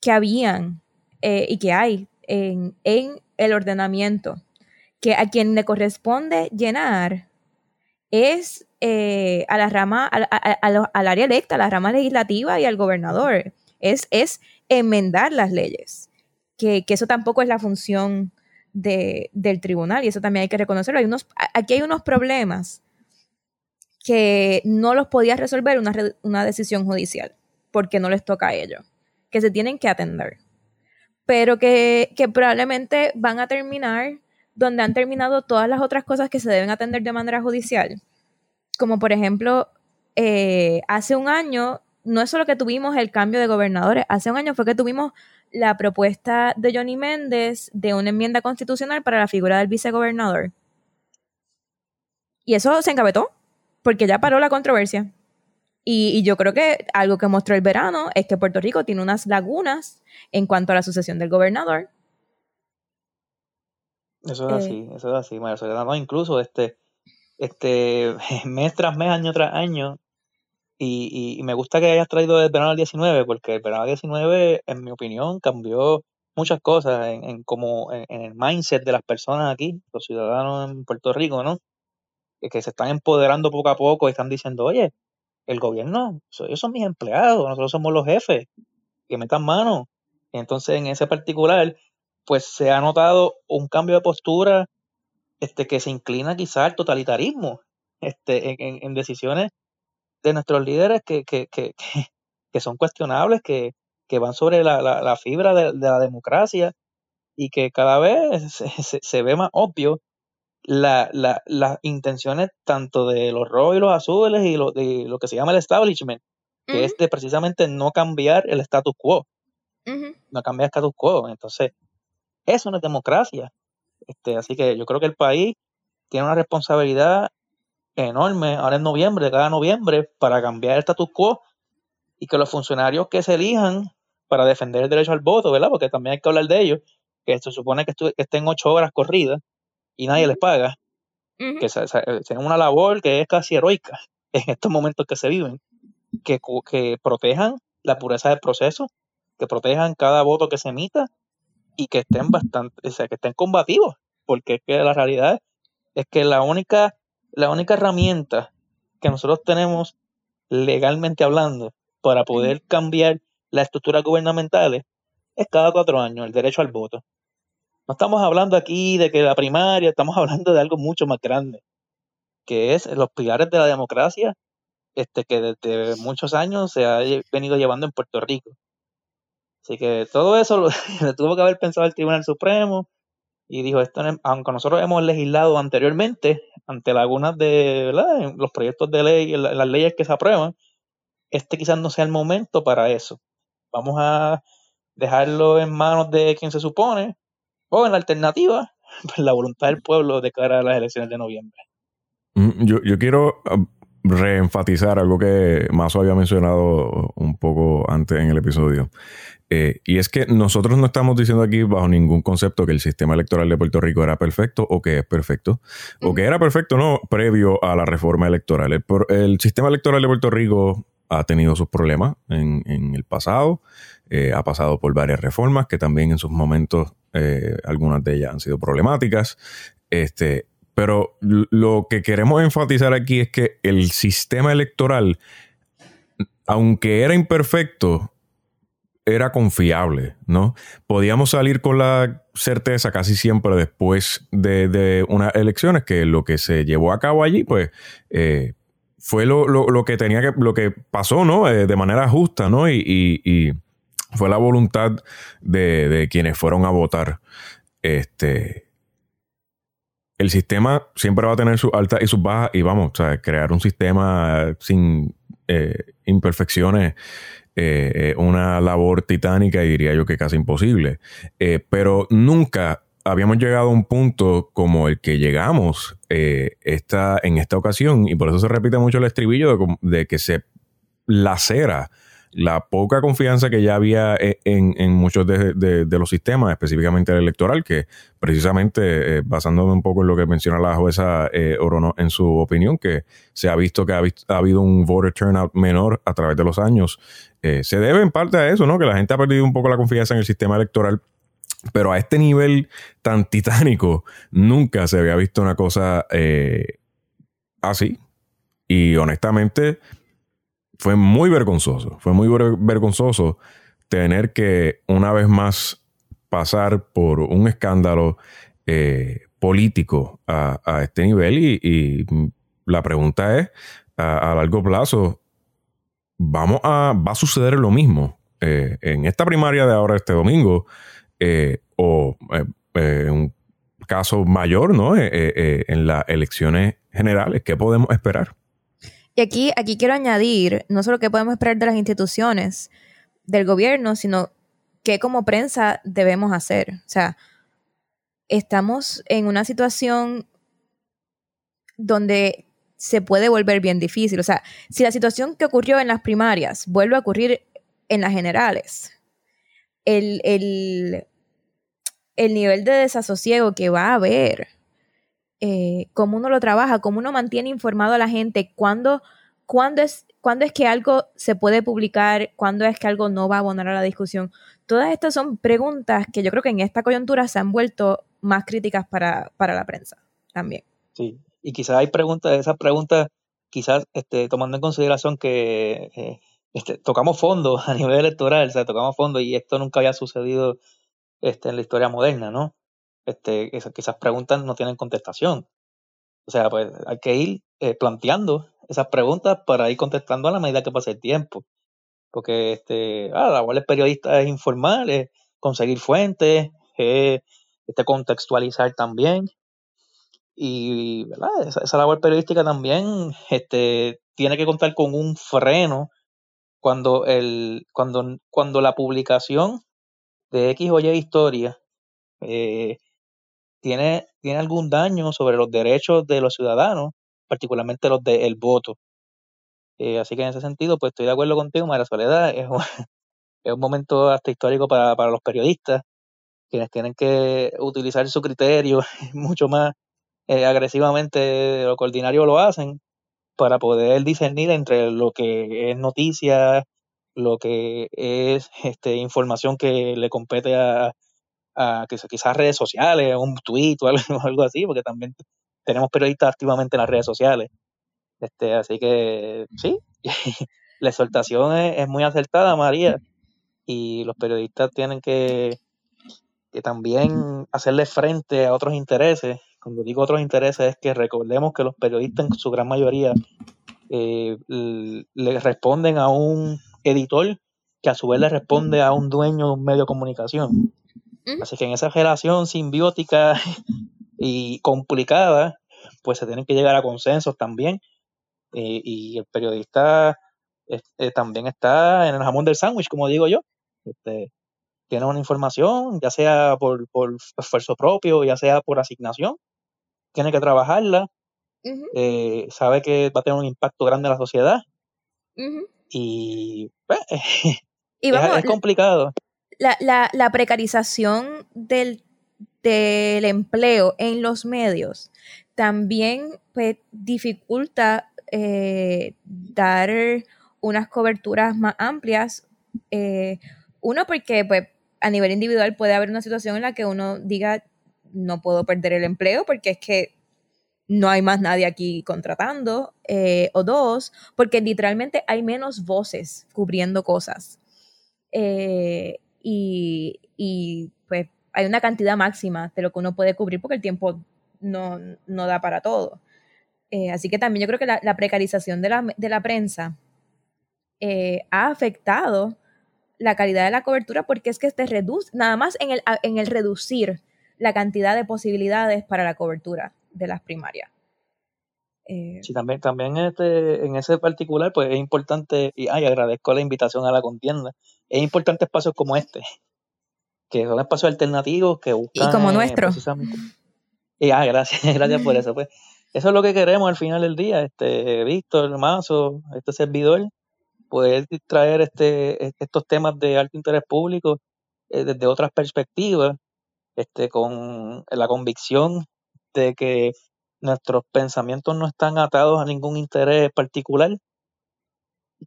[SPEAKER 2] que habían eh, y que hay en, en el ordenamiento que a quien le corresponde llenar es eh, a la rama, al área electa, a la rama legislativa y al gobernador. Es, es enmendar las leyes que, eso tampoco es la función del tribunal y eso también hay que reconocerlo. Hay unos, aquí hay unos problemas que no los podía resolver una, una decisión judicial porque no les toca a ellos, que se tienen que atender, pero que, probablemente van a terminar donde han terminado todas las otras cosas que se deben atender de manera judicial. Como por ejemplo, eh, hace un año, no es solo que tuvimos el cambio de gobernadores, hace un año fue que tuvimos la propuesta de Johnny Méndez de una enmienda constitucional para la figura del vicegobernador. Y eso se encabetó, porque ya paró la controversia. Y, yo creo que algo que mostró el verano es que Puerto Rico tiene unas lagunas en cuanto a la sucesión del gobernador.
[SPEAKER 3] Eso es así, eh. eso es así, incluso este, este <laughs> mes tras mes, año tras año, y, y, me gusta que hayas traído el verano del 19, porque el verano del 19, en mi opinión, cambió muchas cosas en, en como en, el mindset de las personas aquí, los ciudadanos en Puerto Rico, ¿no? Que, que se están empoderando poco a poco y están diciendo, oye, el gobierno, ellos son mis empleados, nosotros somos los jefes, que metan mano. Entonces, en ese particular, pues se ha notado un cambio de postura este, que se inclina quizá al totalitarismo este, en, en decisiones de nuestros líderes que, que, <laughs> que, que son cuestionables, que, que van sobre la, la, fibra de, la democracia y que cada vez <laughs> se, se, ve más obvio la, la, las intenciones tanto de los rojos y los azules y lo, de lo que se llama el establishment, que es de precisamente no cambiar el status quo, no cambiar el status quo. Entonces, eso no es democracia. Este, así que yo creo que el país tiene una responsabilidad enorme ahora en noviembre, de cada noviembre, para cambiar el status quo y que los funcionarios que se elijan para defender el derecho al voto, ¿verdad? Porque también hay que hablar de ellos, que se supone que, estén ocho horas corridas y nadie les paga, que sea una labor que es casi heroica <laughs> en estos momentos que se viven, que, que protejan la pureza del proceso, que protejan cada voto que se emita y que estén bastante, o sea, que estén combativos, porque es que la realidad es que la única la única herramienta que nosotros tenemos legalmente hablando para poder cambiar las estructuras gubernamentales es cada cuatro años, el derecho al voto. No estamos hablando aquí de que la primaria, estamos hablando de algo mucho más grande, que es los pilares de la democracia este, que desde muchos años se ha venido llevando en Puerto Rico. Así que todo eso <laughs> lo, tuvo que haber pensado el Tribunal Supremo, y dijo, esto, aunque nosotros hemos legislado anteriormente, ante lagunas de los proyectos de ley, las leyes que se aprueban, este quizás no sea el momento para eso. Vamos a dejarlo en manos de quien se supone, o en la alternativa, <laughs> pues la voluntad del pueblo de cara a las elecciones de noviembre.
[SPEAKER 1] Mm, yo, yo quiero ah, reenfatizar algo que Mazo había mencionado un poco antes en el episodio. Eh, y es que nosotros no estamos diciendo aquí bajo ningún concepto que el sistema electoral de Puerto Rico era perfecto o que es perfecto, o que era perfecto no previo a la reforma electoral. El, sistema electoral de Puerto Rico ha tenido sus problemas en, el pasado, eh, ha pasado por varias reformas que también en sus momentos eh, algunas de ellas han sido problemáticas. Este, pero lo que queremos enfatizar aquí es que el sistema electoral, aunque era imperfecto, era confiable, ¿no? Podíamos salir con la certeza casi siempre después de, unas elecciones que lo que se llevó a cabo allí, pues, eh, fue lo, que tenía que, lo que pasó, ¿no? Eh, de manera justa, ¿no? Y, fue la voluntad de, quienes fueron a votar. Este. El sistema siempre va a tener sus altas y sus bajas, y vamos, o sea, crear un sistema sin eh, imperfecciones eh, una labor titánica y diría yo que casi imposible. Eh, pero nunca habíamos llegado a un punto como el que llegamos esta, en esta ocasión y por eso se repite mucho el estribillo de, de que se lacera la poca confianza que ya había e, en, muchos de, los sistemas, específicamente el electoral, que precisamente, eh, basándome un poco en lo que menciona la jueza eh, Orono en su opinión, que se ha visto que ha, habido un voter turnout menor a través de los años, eh, se debe en parte a eso, ¿no? Que la gente ha perdido un poco la confianza en el sistema electoral. Pero a este nivel tan titánico, nunca se había visto una cosa así. Y honestamente, fue muy vergonzoso, fue muy vergonzoso tener que una vez más pasar por un escándalo eh, político a, este nivel y, la pregunta es, a, largo plazo, vamos a, ¿va a suceder lo mismo eh, en esta primaria de ahora este domingo eh, o en un caso mayor, ¿no? en las elecciones generales, ¿qué podemos esperar?
[SPEAKER 2] Y aquí, aquí quiero añadir, no solo qué podemos esperar de las instituciones, del gobierno, sino qué como prensa debemos hacer. O sea, estamos en una situación donde se puede volver bien difícil. O sea, si la situación que ocurrió en las primarias vuelve a ocurrir en las generales, el, el, el nivel de desasosiego que va a haber eh, cómo uno lo trabaja, cómo uno mantiene informado a la gente, cuándo, es, es que algo se puede publicar, cuándo es que algo no va a abonar a la discusión. Todas estas son preguntas que yo creo que en esta coyuntura se han vuelto más críticas para, la prensa también.
[SPEAKER 3] Sí, y quizás hay preguntas, esas preguntas, quizás este, tomando en consideración que eh, este, tocamos fondo <laughs> a nivel electoral, o sea, tocamos fondo y esto nunca había sucedido este, en la historia moderna, ¿no? Este, que esas preguntas no tienen contestación. O sea, pues hay que ir eh, planteando esas preguntas para ir contestando a la medida que pase el tiempo. Porque este, ah, la labor periodista es informar, es conseguir fuentes, es este, contextualizar también. Y ¿verdad? Esa, esa, labor periodística también este, tiene que contar con un freno cuando, el, cuando, cuando la publicación de X o Y historia eh, tiene, tiene algún daño sobre los derechos de los ciudadanos, particularmente los del voto. Eh, así que en ese sentido, pues estoy de acuerdo contigo, María Soledad, es un, <laughs> es un momento hasta histórico para, para los periodistas, quienes tienen que utilizar su criterio <laughs> mucho más eh, agresivamente de lo que ordinario lo hacen, para poder discernir entre lo que es noticia, lo que es este, información que le compete a, a quizás redes sociales, un tweet <laughs> o algo, así, porque también tenemos periodistas activamente en las redes sociales. Este, así que sí, <laughs> la exhortación es, muy acertada, María, y los periodistas tienen que, que también hacerle frente a otros intereses. Cuando digo otros intereses es que recordemos que los periodistas en su gran mayoría eh, le responden a un editor que a su vez le responde a un dueño de un medio de comunicación. Así que en esa relación simbiótica <laughs> y complicada, pues se tienen que llegar a consensos también. Eh, y el periodista este, también está en el jamón del sándwich, como digo yo. Este, tiene una información, ya sea por, esfuerzo propio, ya sea por asignación, tiene que trabajarla, eh, sabe que va a tener un impacto grande en la sociedad. Y, pues, <laughs> es, complicado.
[SPEAKER 2] La, la, precarización del, del, empleo en los medios también pues, dificulta eh, dar unas coberturas más amplias. Eh, uno, porque pues, a nivel individual puede haber una situación en la que uno diga, no puedo perder el empleo porque es que no hay más nadie aquí contratando. Eh, o dos, porque literalmente hay menos voces cubriendo cosas. Y, pues hay una cantidad máxima de lo que uno puede cubrir porque el tiempo no, da para todo. así que también yo creo que la, precarización de la, de la prensa eh, ha afectado la calidad de la cobertura porque es que te reduce, nada más en el, en el reducir la cantidad de posibilidades para la cobertura de las primarias.
[SPEAKER 3] Eh, sí, también, también este, en ese particular, pues es importante, y ay, agradezco la invitación a la contienda, es importante espacios como este, que son espacios alternativos que buscan...
[SPEAKER 2] Y como nuestro.
[SPEAKER 3] Y, ah, gracias, <laughs> gracias por eso. Pues eso es lo que queremos al final del día, este Víctor, Mazo, este servidor, poder traer este, estos temas de alto interés público eh, desde otras perspectivas, este, con la convicción de que nuestros pensamientos no están atados a ningún interés particular,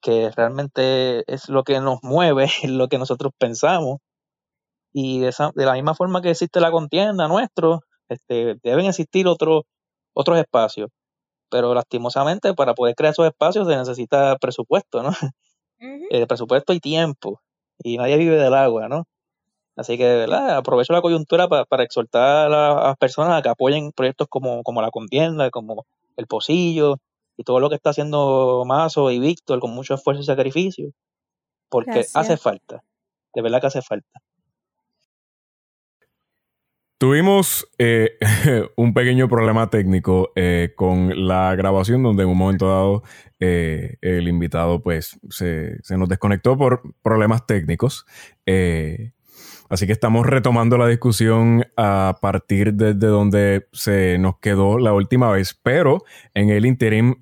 [SPEAKER 3] que realmente es lo que nos mueve, es <laughs> lo que nosotros pensamos. Y de, esa, de la misma forma que existe la contienda nuestro, este, deben existir otros otros espacios pero lastimosamente para poder crear esos espacios se necesita presupuesto, ¿no? <laughs> Eh, presupuesto y tiempo, y nadie vive del agua, ¿no? Así que, ¿verdad? Aprovecho la coyuntura para, exhortar a las personas a que apoyen proyectos como, como la contienda, como el pocillo, y todo lo que está haciendo Mazo y Víctor con mucho esfuerzo y sacrificio, porque hace falta, de verdad que hace falta.
[SPEAKER 1] Tuvimos eh, <laughs> un pequeño problema técnico eh, con la grabación donde en un momento dado eh, el invitado pues se, nos desconectó por problemas técnicos. Así que estamos retomando la discusión a partir desde donde se nos quedó la última vez, pero en el interim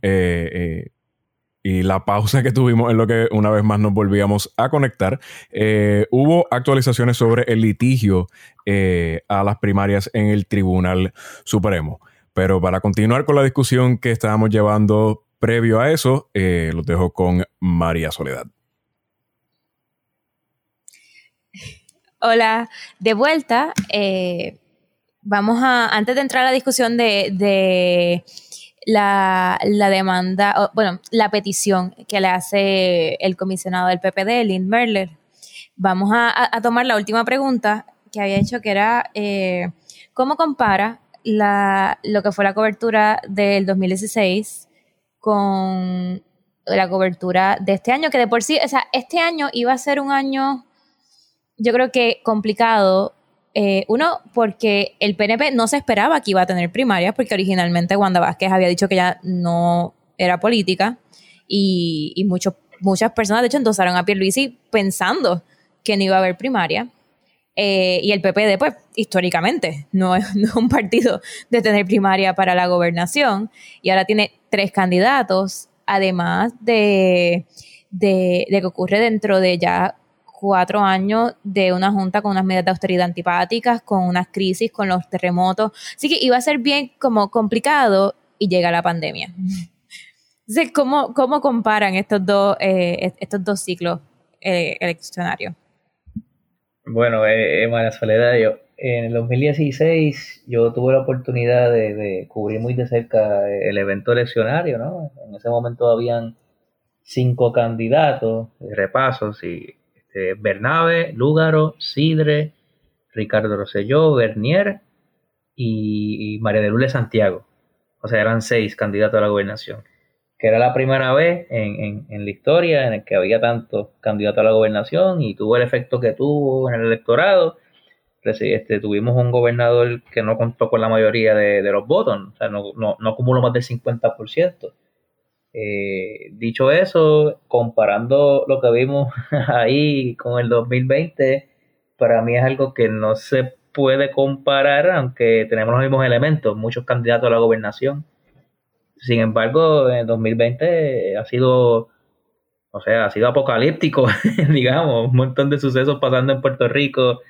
[SPEAKER 1] y la pausa que tuvimos en lo que una vez más nos volvíamos a conectar, eh, hubo actualizaciones sobre el litigio eh, a las primarias en el Tribunal Supremo. Pero para continuar con la discusión que estábamos llevando previo a eso, eh, los dejo con María Soledad.
[SPEAKER 2] Hola, de vuelta. vamos a, antes de entrar a la discusión de la, demanda, bueno, la petición que le hace el comisionado del PPD, Lynn Merler. Vamos a, tomar la última pregunta que había hecho, que era, eh, ¿cómo compara la, lo que fue la cobertura del 2016 con la cobertura de este año? Que de por sí, o sea, este año iba a ser un año, yo creo que complicado eh, uno, porque el PNP no se esperaba que iba a tener primarias, porque originalmente Wanda Vázquez había dicho que ya no era política y, muchas personas, de hecho, endosaron a Pierluisi pensando que no iba a haber primaria. Eh, y el PPD, pues, históricamente, <laughs> no es, un partido de tener primaria para la gobernación. Y ahora tiene tres candidatos, además de, de, de que ocurre dentro de ya cuatro años de una junta con unas medidas de austeridad antipáticas, con unas crisis, con los terremotos. Así que iba a ser bien como complicado y llega la pandemia. Entonces, ¿cómo, cómo comparan estos dos, eh, estos dos ciclos eh, eleccionarios?
[SPEAKER 3] Bueno, eh, María Soledad, yo en el 2016 yo tuve la oportunidad de, de, cubrir muy de cerca el evento eleccionario, ¿no? En ese momento habían cinco candidatos, repasos, y este, Bernabe, Lúgaro, Sidre, Ricardo Rosselló, Bernier y, María de Lule Santiago. O sea, eran seis candidatos a la gobernación. Que era la primera vez en, la historia en que había tantos candidatos a la gobernación y tuvo el efecto que tuvo en el electorado. este, tuvimos un gobernador que no contó con la mayoría de, los votos, o sea, no, no, no acumuló más del 50%. Eh, dicho eso, comparando lo que vimos <laughs> ahí con el 2020, para mí es algo que no se puede comparar, aunque tenemos los mismos elementos, muchos candidatos a la gobernación. Sin embargo, en el 2020 ha sido, o sea, ha sido apocalíptico, <laughs> digamos, un montón de sucesos pasando en Puerto Rico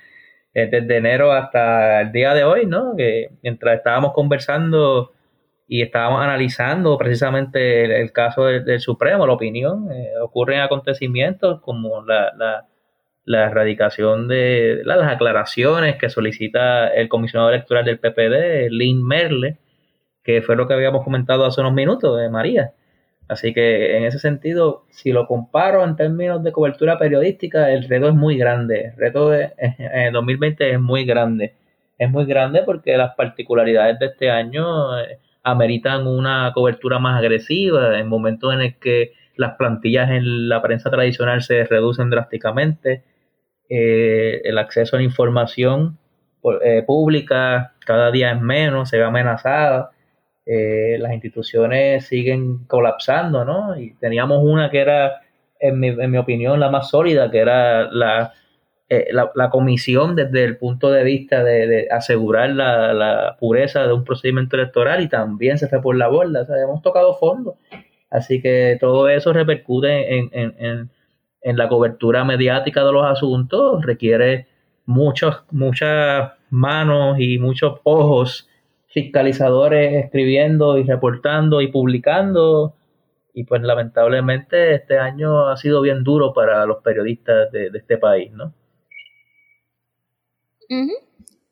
[SPEAKER 3] eh, desde enero hasta el día de hoy, ¿no? Que mientras estábamos conversando y estábamos analizando precisamente el, caso del, Supremo, la opinión, eh, ocurren acontecimientos como la, la, la erradicación de las aclaraciones que solicita el comisionado electoral del PPD, Lynn Merle, que fue lo que habíamos comentado hace unos minutos de María. Así que en ese sentido, si lo comparo en términos de cobertura periodística, el reto es muy grande. El reto de, <laughs> en 2020 es muy grande. Es muy grande porque las particularidades de este año eh, ameritan una cobertura más agresiva en momentos en que las plantillas en la prensa tradicional se reducen drásticamente, eh, el acceso a la información eh, pública cada día es menos, se ve amenazada eh, las instituciones siguen colapsando, ¿no? Y teníamos una que era, en mi, en mi opinión, la más sólida, que era la, eh, la, comisión desde el punto de vista de, asegurar la, pureza de un procedimiento electoral y también se fue por la borda, o sea, hemos tocado fondo. Así que todo eso repercute en, la cobertura mediática de los asuntos, requiere muchos, muchas manos y muchos ojos fiscalizadores escribiendo y reportando y publicando. Y pues lamentablemente este año ha sido bien duro para los periodistas de, este país, ¿no?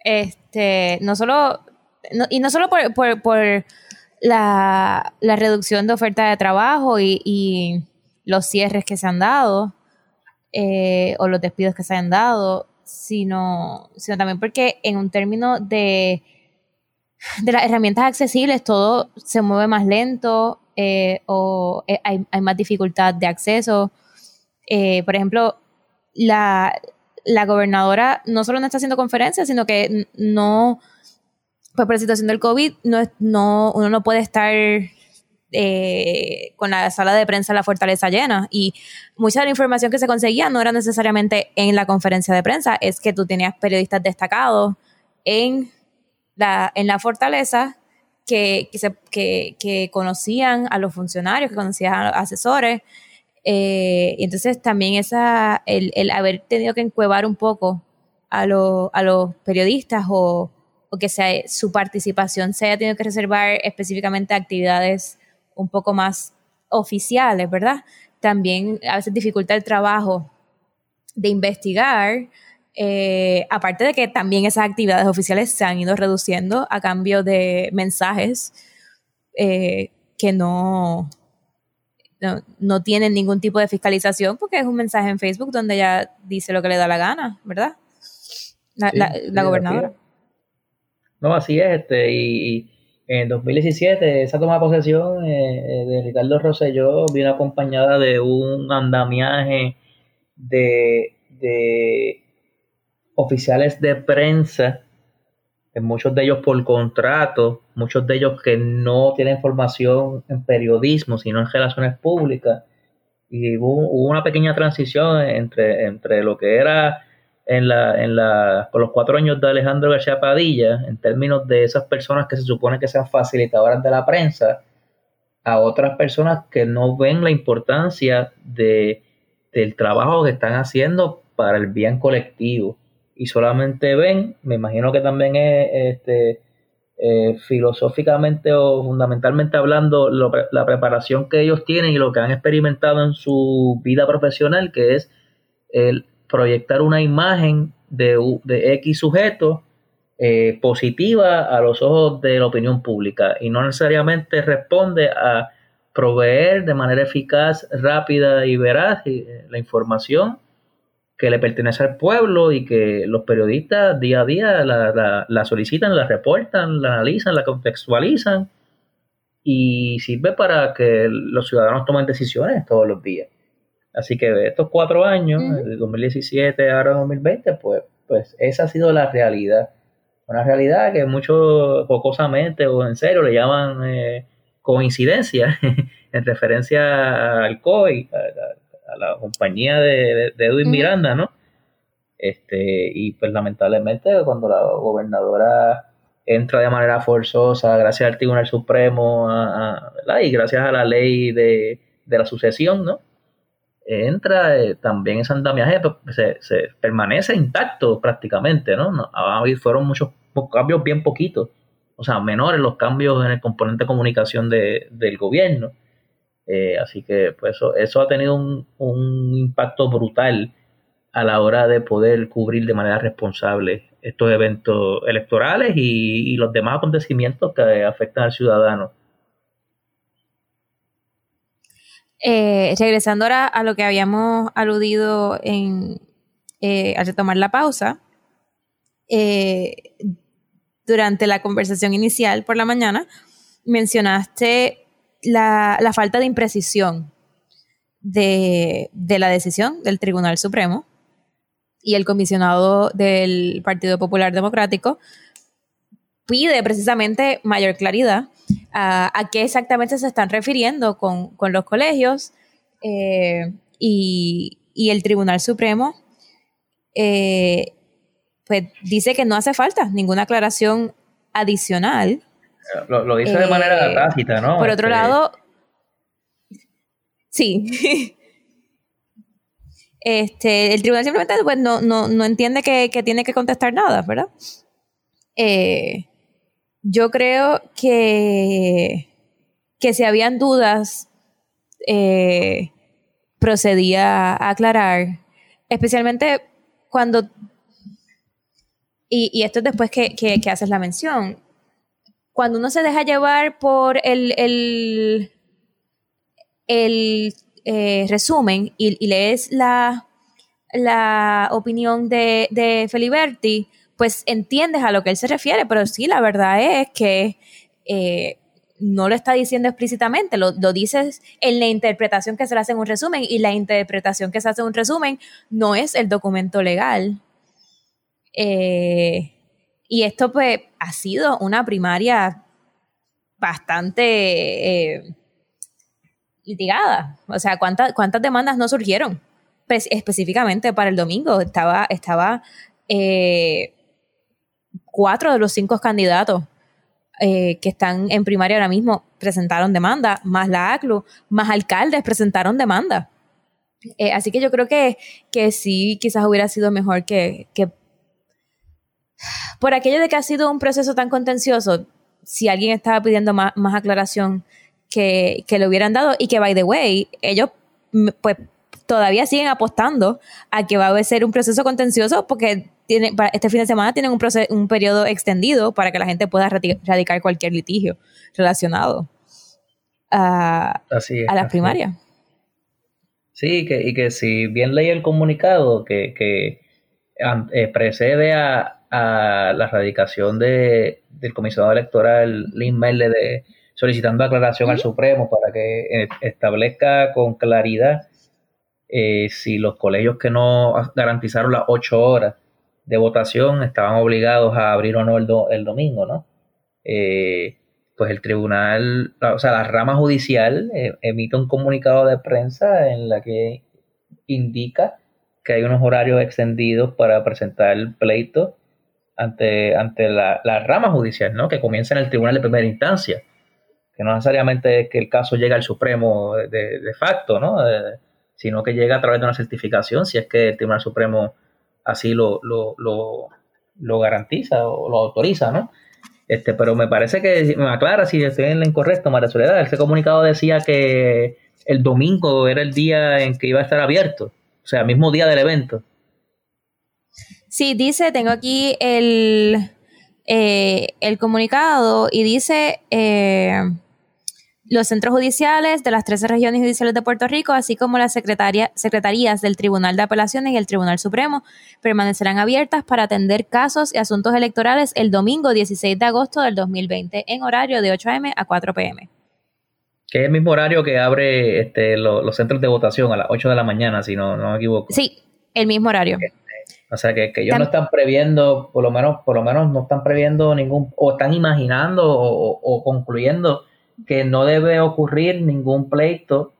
[SPEAKER 2] Este, no solo, y no solo por, por, por la, la, reducción de oferta de trabajo y, y, los cierres que se han dado, eh, o los despidos que se han dado, sino, sino también porque en un término de de las herramientas accesibles todo se mueve más lento eh, o eh, hay, más dificultad de acceso. Por ejemplo, la, gobernadora no solo no está haciendo conferencias, sino que no, pues por la situación del COVID, no, no, uno no puede estar con la sala de prensa la fortaleza llena. Y mucha de la información que se conseguía no era necesariamente en la conferencia de prensa, es que tú tenías periodistas destacados en en la fortaleza que, que, conocían a los funcionarios, que conocían a los asesores. Eh, y entonces también esa, el, el, haber tenido que encuevar un poco a, a los periodistas o, o que sea, su participación se haya tenido que reservar específicamente a actividades un poco más oficiales, ¿verdad? También a veces dificulta el trabajo de investigar eh, aparte de que también esas actividades oficiales se han ido reduciendo a cambio de mensajes eh, que no, no, tienen ningún tipo de fiscalización porque es un mensaje en Facebook donde ella dice lo que le da la gana, ¿verdad? La, gobernadora.
[SPEAKER 3] No, así es. Este, y, en 2017 esa toma de posesión eh, de Ricardo Rosselló vino acompañada de un andamiaje de, de oficiales de prensa, muchos de ellos por contrato, muchos de ellos que no tienen formación en periodismo, sino en relaciones públicas. Y hubo, una pequeña transición entre, entre lo que era en la, en la, por los cuatro años de Alejandro García Padilla, en términos de esas personas que se supone que sean facilitadoras de la prensa, a otras personas que no ven la importancia de, del trabajo que están haciendo para el bien colectivo y solamente ven, me imagino que también es este, eh, filosóficamente o fundamentalmente hablando, la preparación que ellos tienen y lo que han experimentado en su vida profesional, que es el proyectar una imagen de, de X sujeto eh, positiva a los ojos de la opinión pública. Y no necesariamente responde a proveer de manera eficaz, rápida y veraz eh, la información que le pertenece al pueblo y que los periodistas día a día la, solicitan, la reportan, la analizan, la contextualizan y sirve para que los ciudadanos tomen decisiones todos los días. Así que de estos cuatro años, de 2017 ahora 2020, pues pues esa ha sido la realidad. Una realidad que muchos jocosamente o en serio le llaman eh, coincidencia <laughs> en referencia al COI, a, la compañía de, Edwin Miranda, ¿no? Este, y pues lamentablemente cuando la gobernadora entra de manera forzosa gracias al Tribunal Supremo y gracias a la ley de, la sucesión, ¿no? Entra eh, también ese andamiaje, pues, se, se, permanece intacto prácticamente, ¿no? no fueron muchos cambios bien poquitos, o sea, menores los cambios en el componente de comunicación del gobierno. Eh, así que pues eso, ha tenido un, impacto brutal a la hora de poder cubrir de manera responsable estos eventos electorales y, los demás acontecimientos que afectan al ciudadano.
[SPEAKER 2] Eh, regresando ahora a lo que habíamos aludido en, eh, al retomar la pausa, durante la conversación inicial por la mañana, mencionaste la, falta de imprecisión de, de, la decisión del Tribunal Supremo y el comisionado del Partido Popular Democrático pide precisamente mayor claridad a, qué exactamente se están refiriendo con, los colegios eh, y, el Tribunal Supremo eh, pues dice que no hace falta ninguna aclaración adicional.
[SPEAKER 3] Lo, dice de manera eh, tácita, ¿no?
[SPEAKER 2] Por otro este, lado, sí. <laughs> Este, el tribunal simplemente pues, no, no, entiende que, tiene que contestar nada, ¿verdad? Eh, yo creo que, que si habían dudas, eh, procedía a aclarar, especialmente cuando, y, esto es después que, haces la mención, cuando uno se deja llevar por el, el, el eh, resumen y, lees la, la opinión de, de Feliberti, pues entiendes a lo que él se refiere, pero sí, la verdad es que eh, no lo está diciendo explícitamente, lo, lo, dices en la interpretación que se le hace en un resumen y la interpretación que se hace en un resumen no es el documento legal. Eh, y esto pues ha sido una primaria bastante litigada. O sea, ¿cuántas, cuántas demandas no surgieron? Pues, específicamente para el domingo estaba, estaba eh, cuatro de los cinco candidatos eh, que están en primaria ahora mismo presentaron demanda, más la ACLU, más alcaldes presentaron demanda. Eh, así que yo creo que, que sí, quizás hubiera sido mejor que, por aquello de que ha sido un proceso tan contencioso, si alguien estaba pidiendo más, más aclaración, que, le hubieran dado y que, by the way, ellos pues todavía siguen apostando a que va a ser un proceso contencioso porque tiene, para este fin de semana tienen un, un periodo extendido para que la gente pueda radicar cualquier litigio relacionado a, a las primarias.
[SPEAKER 3] Sí, que, y que si bien leí el comunicado que, que eh, precede a, a, la radicación de, del comisionado electoral Lynn Merle de solicitando aclaración al Supremo para que eh, establezca con claridad eh, si los colegios que no garantizaron las ocho horas de votación estaban obligados a abrir o no el, domingo, ¿no? Eh, pues el tribunal, o sea, la rama judicial emite un comunicado de prensa en la que indica que hay unos horarios extendidos para presentar el pleito ante, ante la, la rama judicial, ¿no? Que comienza en el tribunal de primera instancia que no necesariamente es que el caso llegue al Supremo de, facto, ¿no? sino que llega a través de una certificación, si es que el Tribunal Supremo así lo, lo, garantiza o lo autoriza, ¿no? Este, pero me parece que me aclara si estoy en lo incorrecto, María Soledad. Ese comunicado decía que el domingo era el día en que iba a estar abierto, o sea, el mismo día del evento.
[SPEAKER 2] Sí, dice, tengo aquí el, eh, el comunicado y dice, eh, los centros judiciales de las 13 regiones judiciales de Puerto Rico, así como las secretarías del Tribunal de Apelaciones y el Tribunal Supremo, permanecerán abiertas para atender casos y asuntos electorales el domingo 16 de agosto del 2020 en horario de 8 a.m. a 4 p.m.
[SPEAKER 3] Que es el mismo horario que abre este, los centros de votación a las 8 de la mañana, si no, no me equivoco.
[SPEAKER 2] Sí, el mismo horario.
[SPEAKER 3] O sea que, ellos no están previendo, por lo menos, por lo menos no están previendo ningún, o están imaginando o, concluyendo que no debe ocurrir ningún pleito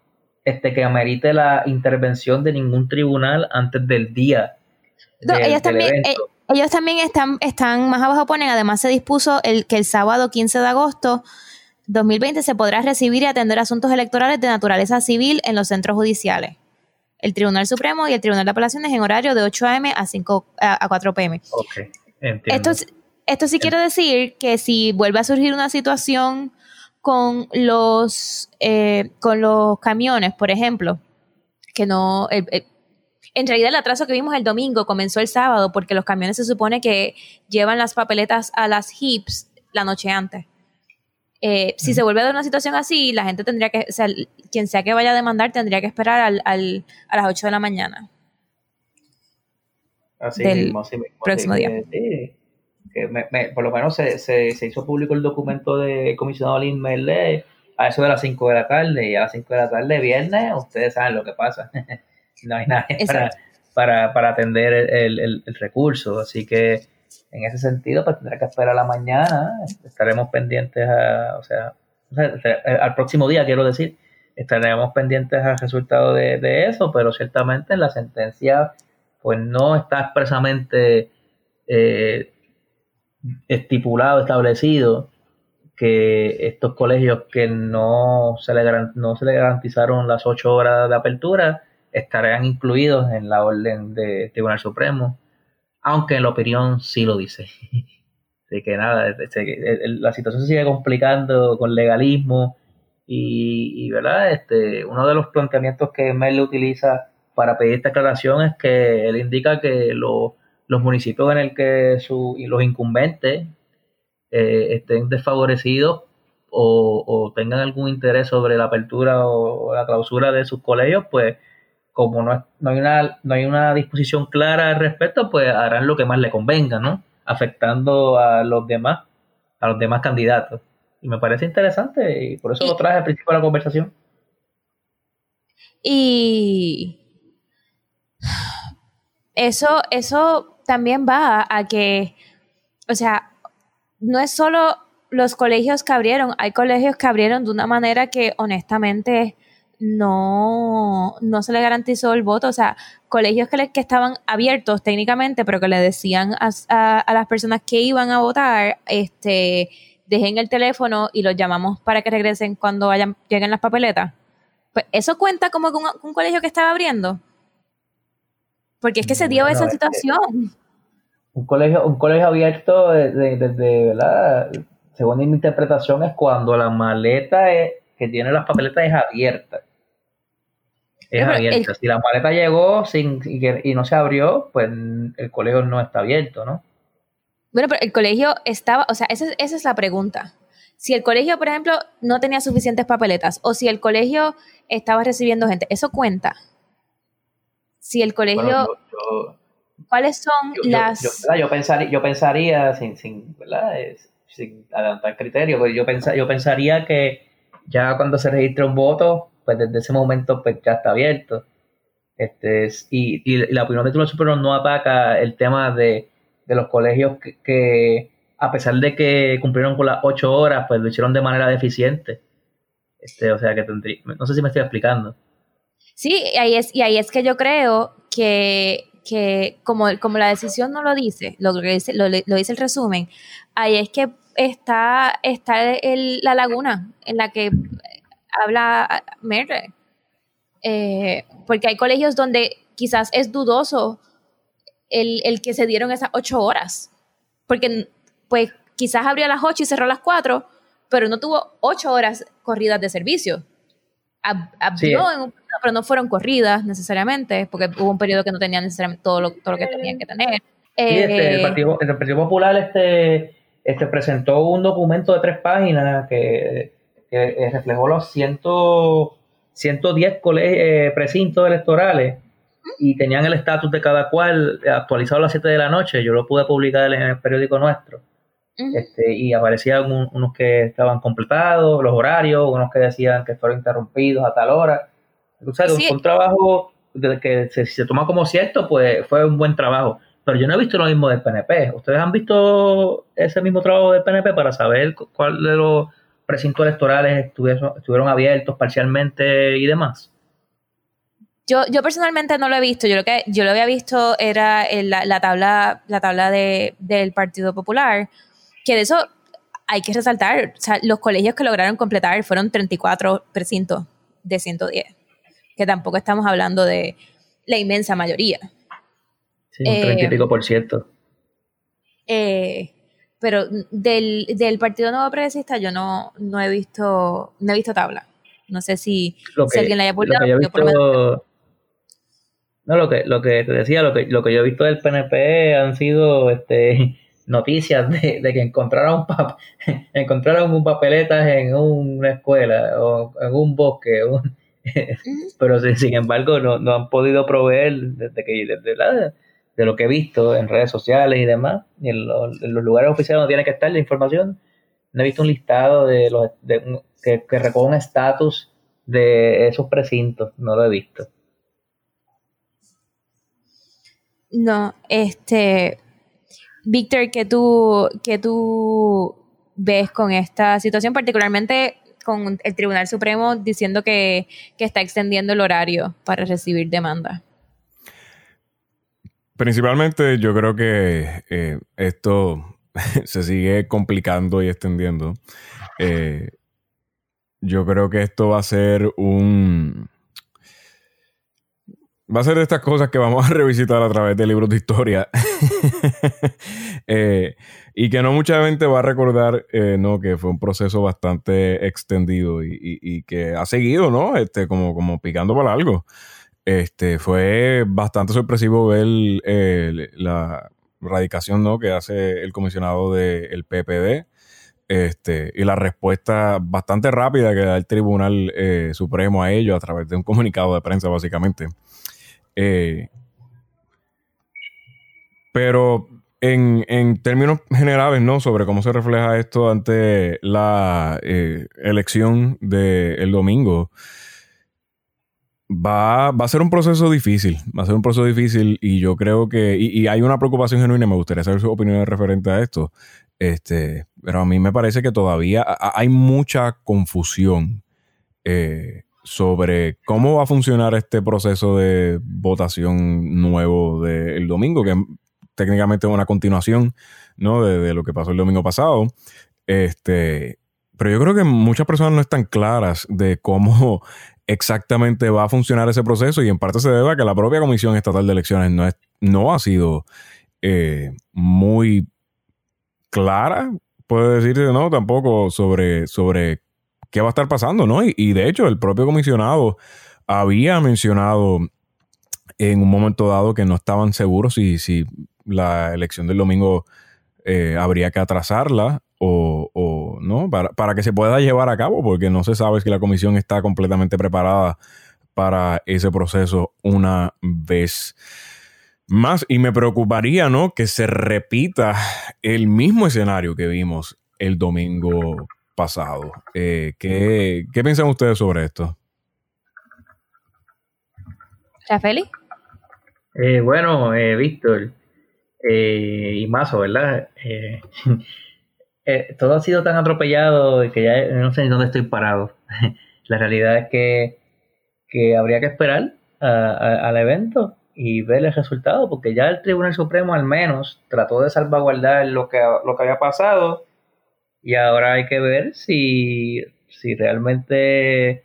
[SPEAKER 3] este que amerite la intervención de ningún tribunal antes del día.
[SPEAKER 2] ellos, también, eh, ellos también están, están más abajo ponen, además se dispuso el que el sábado 15 de agosto 2020 se podrá recibir y atender asuntos electorales de naturaleza civil en los centros judiciales el Tribunal Supremo y el Tribunal de Apelaciones en horario de 8 a.m. a, 5, a, 4 p.m.
[SPEAKER 3] Ok, entiendo.
[SPEAKER 2] Esto, esto sí quiere decir que si vuelve a surgir una situación con los, eh, con los camiones, por ejemplo, que no... en realidad el atraso que vimos el domingo comenzó el sábado porque los camiones se supone que llevan las papeletas a las HIPs la noche antes. Eh, si se vuelve a dar una situación así, la gente tendría que, o sea, quien sea que vaya a demandar tendría que esperar al, al, a las 8 de la mañana.
[SPEAKER 3] Así mismo, así mismo.
[SPEAKER 2] Próximo día.
[SPEAKER 3] Sí, que me, por lo menos se, se, se, hizo público el documento de comisionado Lin Merle a eso de las 5 de la tarde y a las 5 de la tarde viernes, ustedes saben lo que pasa. <laughs> no hay nadie para, para, para, atender el, el, el recurso, así que en ese sentido, pues tendrá que esperar a la mañana, estaremos pendientes a, o sea, al próximo día, quiero decir, estaremos pendientes al resultado de, eso, pero ciertamente en la sentencia, pues no está expresamente eh, estipulado, establecido que estos colegios que no se, le, no se le garantizaron las ocho horas de apertura estarán incluidos en la orden de Tribunal Supremo aunque en la opinión sí lo dice. <laughs> Así que nada, este, la situación se sigue complicando con legalismo y, ¿verdad? Este, uno de los planteamientos que Mel utiliza para pedir esta aclaración es que él indica que los municipios en el que su, y los incumbentes eh, estén desfavorecidos o, o, tengan algún interés sobre la apertura o la clausura de sus colegios, pues como no, no, hay una, no hay una disposición clara al respecto, pues harán lo que más le convenga, ¿no? Afectando a los demás, a los demás candidatos. Y me parece interesante y por eso lo traje al principio de la conversación.
[SPEAKER 2] Y eso, eso también va a que, o sea, no es solo los colegios que abrieron, hay colegios que abrieron de una manera que honestamente no, no se le garantizó el voto. O sea, colegios que, que estaban abiertos técnicamente, pero que le decían a, las personas que iban a votar, este, dejen el teléfono y los llamamos para que regresen cuando vayan, lleguen las papeletas. Pues eso cuenta como un, un colegio que estaba abriendo. Porque es que se dio esa situación.
[SPEAKER 3] Un colegio, un colegio abierto desde, ¿verdad? Según mi interpretación, es cuando la maleta que tiene las papeletas es abierta es abierta. Si la maleta llegó sin, y, no se abrió, pues el colegio no está abierto, ¿no?
[SPEAKER 2] Bueno, pero el colegio estaba, o sea, esa, es la pregunta. Si el colegio, por ejemplo, no tenía suficientes papeletas o si el colegio estaba recibiendo gente, ¿eso cuenta? Si el colegio... ¿Cuáles son las...?
[SPEAKER 3] Yo, pensaría, yo pensaría sin, sin, ¿verdad? sin adelantar criterios, pues yo, yo pensaría que ya cuando se registra un voto, pues desde ese momento pues ya está abierto. Este, y, y la opinión de Tribunal Supremo no ataca el tema de, los colegios que, a pesar de que cumplieron con las ocho horas, pues lo hicieron de manera deficiente. Este, o sea que tendría, no sé si me estoy explicando.
[SPEAKER 2] Sí, y ahí es, y ahí es que yo creo que, que como, como la decisión no lo dice, lo, dice, lo, dice el resumen, ahí es que está, está el, la laguna en la que habla Merle. Eh, porque hay colegios donde quizás es dudoso el, que se dieron esas ocho horas. Porque pues quizás abrió a las ocho y cerró a las cuatro, pero no tuvo ocho horas corridas de servicio. abrió en un periodo, pero no fueron corridas necesariamente, porque hubo un periodo que no tenía necesariamente todo lo, todo lo que tenían que tener.
[SPEAKER 3] Este, el, Partido, el, Partido, Popular este, este presentó un documento de tres páginas que que eh, reflejó los 100, 110 eh, precintos electorales y tenían el estatus de cada cual actualizado a las 7 de la noche. Yo lo pude publicar en el periódico nuestro. este, y aparecían unos que estaban completados, los horarios, unos que decían que fueron interrumpidos a tal hora. O sea, un trabajo que se, se, toma como cierto, pues fue un buen trabajo. pero yo no he visto lo mismo del PNP. ¿Ustedes han visto ese mismo trabajo del PNP para saber cuál de los precintos electorales estuvieron, estuvieron abiertos parcialmente y demás?
[SPEAKER 2] Yo, yo personalmente no lo he visto. Yo lo que yo lo había visto era la, tabla, la tabla de, del Partido Popular, que de eso hay que resaltar. O sea, los colegios que lograron completar fueron 34 precintos de 110, que tampoco estamos hablando de la inmensa mayoría.
[SPEAKER 3] Sí, un 30 y eh, pico por ciento.
[SPEAKER 2] Eh, pero del, del Partido Nuevo Progresista yo no, no he visto no he visto tabla. No sé si, alguien la haya publicado.
[SPEAKER 3] No, lo que, lo que te decía, lo que, lo que yo he visto del PNP han sido este, <laughs> noticias de, que encontraron, <laughs> encontraron un papeletas en una escuela o en un bosque, <laughs> pero sin embargo no, no, han podido proveer desde que desde la, de lo que he visto en redes sociales y demás, y en, los lugares oficiales donde tiene que estar la información, no he visto un listado de los de, que, que un estatus de esos precintos, no lo he visto.
[SPEAKER 2] No, este, Víctor, ¿qué tú, que tú ves con esta situación, particularmente con el Tribunal Supremo diciendo que, está extendiendo el horario para recibir demanda?
[SPEAKER 1] Principalmente yo creo que eh, esto <laughs> se sigue complicando y extendiendo. Eh, yo creo que esto va a ser un Va a ser de estas cosas que vamos a <laughs> revisitar a través de libros de historia. <laughs> Eh, y que no mucha gente va a recordar, ¿no? Que fue un proceso bastante extendido y, que ha seguido, ¿no? Este, como, como picando para algo. Este, fue bastante sorpresivo ver eh, la radicación, ¿no? Que hace el comisionado del PPD. Este, y la respuesta bastante rápida que da el Tribunal Supremo a ello a través de un comunicado de prensa, básicamente. Eh, pero en, términos generales, ¿no? Sobre cómo se refleja esto ante la eh, elección del domingo, va, a ser un proceso difícil. Va a ser un proceso difícil y yo creo que. Y, hay una preocupación genuina, me gustaría saber su opinión referente a esto. Este, pero a mí me parece que todavía hay mucha confusión. Eh, sobre cómo va a funcionar este proceso de votación nuevo del domingo, que técnicamente es una continuación ¿no? de, lo que pasó el domingo pasado. Este, pero yo creo que muchas personas no están claras de cómo exactamente va a funcionar ese proceso y en parte se debe a que la propia Comisión Estatal de Elecciones no, es, no ha sido eh, muy clara, puede decirse, ¿no? Tampoco sobre, sobre qué va a estar pasando, ¿no? Y, de hecho, el propio comisionado había mencionado en un momento dado que no estaban seguros si, si la elección del domingo eh, habría que atrasarla o, no, para, para, que se pueda llevar a cabo, porque no se sabe si la comisión está completamente preparada para ese proceso una vez más. Y me preocuparía, ¿no? Que se repita el mismo escenario que vimos el domingo pasado. Eh, ¿qué, piensan ustedes sobre esto?
[SPEAKER 2] Rafeli.
[SPEAKER 3] Eh, bueno, eh, Víctor eh, y Mazo, ¿verdad? <laughs> todo ha sido tan atropellado que ya no sé ni dónde estoy parado. <laughs> La realidad es que, habría que esperar al evento y ver el resultado, porque ya el Tribunal Supremo al menos trató de salvaguardar lo que, lo que había pasado y ahora hay que ver si, realmente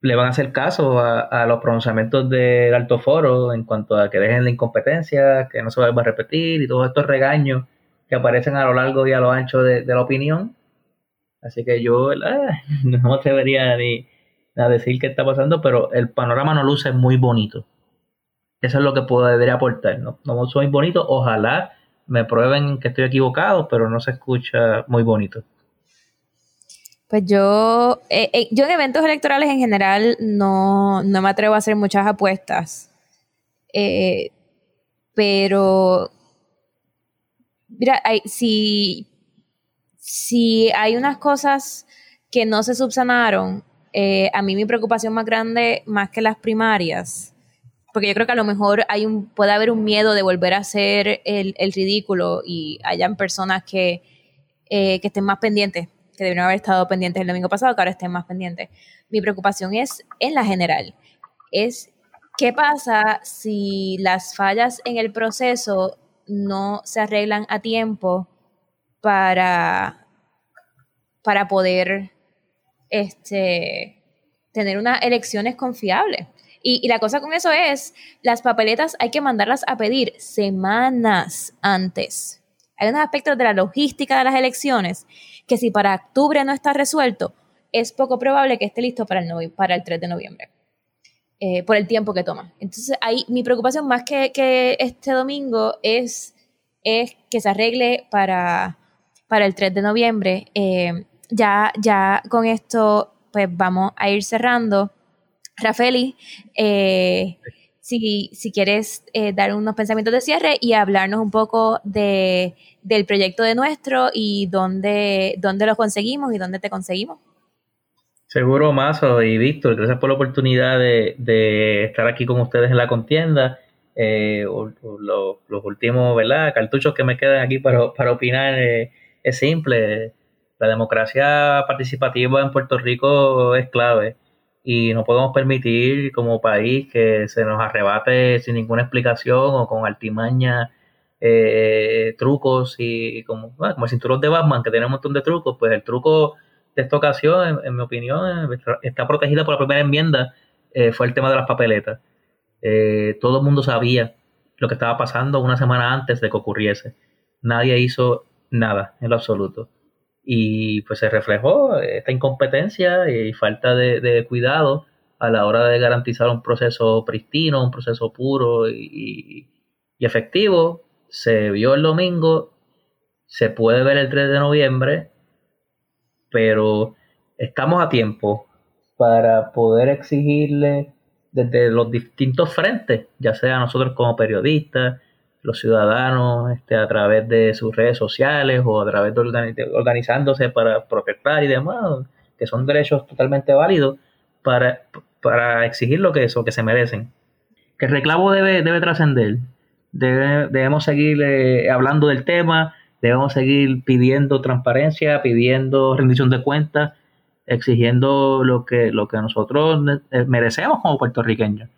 [SPEAKER 3] le van a hacer caso a, los pronunciamientos del alto foro en cuanto a que dejen la incompetencia, que no se vuelva a repetir y todos estos regaños que aparecen a lo largo y a lo ancho de, la opinión. Así que yo <laughs> no debería ni a decir qué está pasando, pero el panorama no luce muy bonito. Eso es lo que puedo debería aportar. No, no muy bonito. Ojalá me prueben que estoy equivocado, pero no se escucha muy bonito.
[SPEAKER 2] Pues yo, eh, eh, yo en eventos electorales en general no, me atrevo a hacer muchas apuestas. Eh, pero, mira, si, si hay unas cosas que no se subsanaron, a mí mi preocupación más grande, más que las primarias, porque yo creo que a lo mejor hay un, puede haber un miedo de volver a hacer el, ridículo y hayan personas que, eh, que estén más pendientes, que debieron haber estado pendientes el domingo pasado, que ahora estén más pendientes. Mi preocupación es en la general, es qué pasa si las fallas en el proceso no se arreglan a tiempo para, para poder este, tener unas elecciones confiables. Y, la cosa con eso es, las papeletas hay que mandarlas a pedir semanas antes. Hay unos aspectos de la logística de las elecciones que si para octubre no está resuelto, es poco probable que esté listo para el, para el 3 de noviembre. Eh, por el tiempo que toma. Entonces, ahí mi preocupación más que, que este domingo es, es, que se arregle para, para el 3 de noviembre. Eh, ya, ya con esto, pues vamos a ir cerrando. Rafaeli, eh, si, si, quieres eh, dar unos pensamientos de cierre y hablarnos un poco de, del proyecto de nuestro y dónde, dónde lo conseguimos y dónde te conseguimos.
[SPEAKER 3] Seguro, Mazo y Víctor, gracias por la oportunidad de, estar aquí con ustedes en la contienda. Eh, los últimos ¿verdad? cartuchos que me quedan aquí para, para opinar es simple. La democracia participativa en Puerto Rico es clave y no podemos permitir como país que se nos arrebate sin ninguna explicación o con altimaña eh, trucos y como, como el cinturón de Batman que tiene un montón de trucos, pues el truco de esta ocasión, en, mi opinión, está protegida por la primera enmienda, eh, fue el tema de las papeletas. Eh, todo el mundo sabía lo que estaba pasando una semana antes de que ocurriese. Nadie hizo nada en lo absoluto y pues se reflejó esta incompetencia y falta de, cuidado a la hora de garantizar un proceso pristino, un proceso puro y, efectivo. Se vio el domingo, se puede ver el 3 de noviembre, pero estamos a tiempo para poder exigirle desde los distintos frentes, ya sea nosotros como periodistas, los ciudadanos este, a través de sus redes sociales o a través de, organizándose para protestar y demás, que son derechos totalmente válidos para, para exigir lo que eso que se merecen. Que el reclamo debe, debe trascender. debemos seguir eh, hablando del tema, debemos seguir pidiendo transparencia, pidiendo rendición de cuentas, exigiendo lo que, lo que nosotros eh, merecemos como puertorriqueños.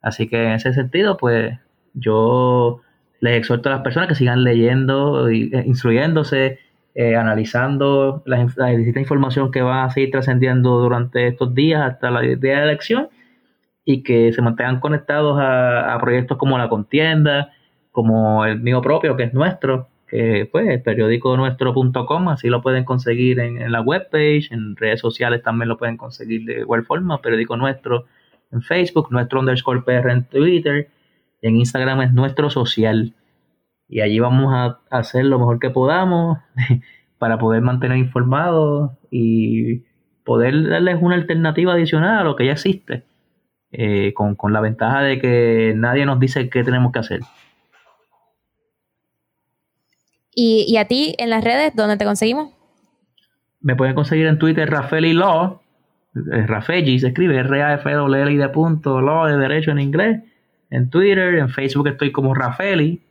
[SPEAKER 3] Así que en ese sentido, pues yo les exhorto a las personas que sigan leyendo, eh, instruyéndose, eh, analizando la, distinta información que va a seguir trascendiendo durante estos días hasta la día de la elección y que se mantengan conectados a, proyectos como La Contienda, como el mío propio, que es nuestro, que pues el periódico nuestro.com, así lo pueden conseguir en, en, la webpage, en redes sociales también lo pueden conseguir de igual forma, periódico nuestro en Facebook, nuestro underscore PR en Twitter, en Instagram es nuestro social. Y allí vamos a hacer lo mejor que podamos <laughs> para poder mantener informados y poder darles una alternativa adicional a lo que ya existe. Eh, con, la ventaja de que nadie nos dice qué tenemos que hacer.
[SPEAKER 2] ¿Y, a ti en las redes dónde te conseguimos?
[SPEAKER 3] Me pueden conseguir en Twitter Rafael y Law. Rafeli se escribe R-A-F-L-I de punto, Law de derecho en inglés en Twitter, en Facebook estoy como Rafeli.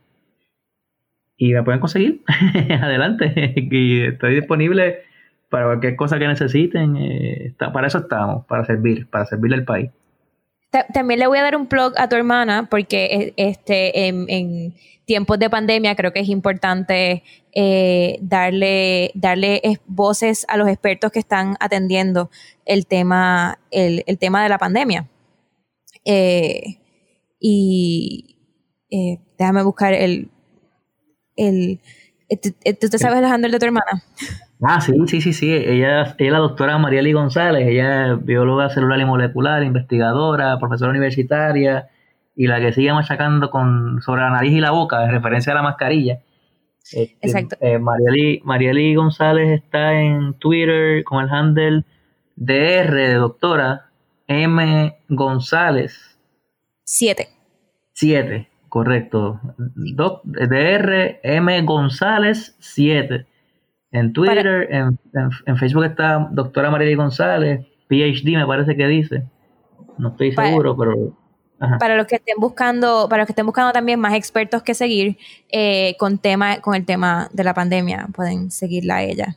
[SPEAKER 3] Y me pueden conseguir. <laughs> Adelante. y estoy disponible para cualquier cosa que necesiten. Eh, para eso estamos, para servir, para servirle al país.
[SPEAKER 2] También le voy a dar un plug a tu hermana porque eh, este en, tiempos de pandemia creo que es importante eh, darle, darle voces a los expertos que están atendiendo el tema, el, el tema de la pandemia. Eh, y eh, déjame buscar el... el eh, eh, ¿Tú sabes Alejandro de tu hermana?
[SPEAKER 3] Ah, sí, sí, sí, sí. Ella, ella es la doctora Marieli González. Ella es bióloga celular y molecular, investigadora, profesora universitaria y la que sigue machacando con, sobre la nariz y la boca, en referencia a la mascarilla. Este, Exacto. Marieli, González está en Twitter con el handle DR de doctora M. González
[SPEAKER 2] 7.
[SPEAKER 3] 7, correcto. DR M. González 7. En Twitter, en, en, Facebook está doctora María González, PhD me parece que dice. No estoy seguro, pero
[SPEAKER 2] para los que estén buscando, para los que estén buscando también más expertos que seguir eh, con tema, con el tema de la pandemia, pueden seguirla a ella.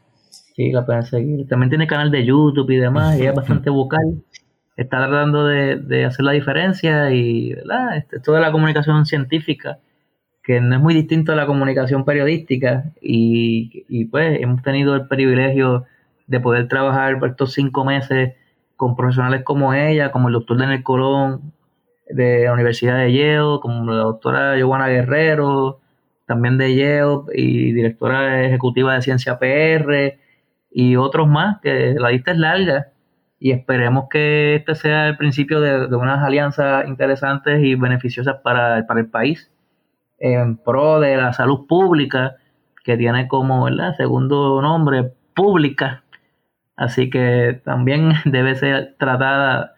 [SPEAKER 3] Sí, la pueden seguir. También tiene canal de YouTube y demás, ella es bastante vocal. Está tratando de, hacer la diferencia y ¿verdad? Este, toda la comunicación científica, que no es muy distinto a la comunicación periodística, y, y pues hemos tenido el privilegio de poder trabajar por estos cinco meses con profesionales como ella, como el doctor Daniel Colón, de la Universidad de Yale, como la doctora Giovanna Guerrero, también de Yale y directora ejecutiva de Ciencia PR y otros más, que la lista es larga y esperemos que este sea el principio de, unas alianzas interesantes y beneficiosas para, para, el país en pro de la salud pública que tiene como ¿verdad? segundo nombre pública así que también <laughs> debe ser tratada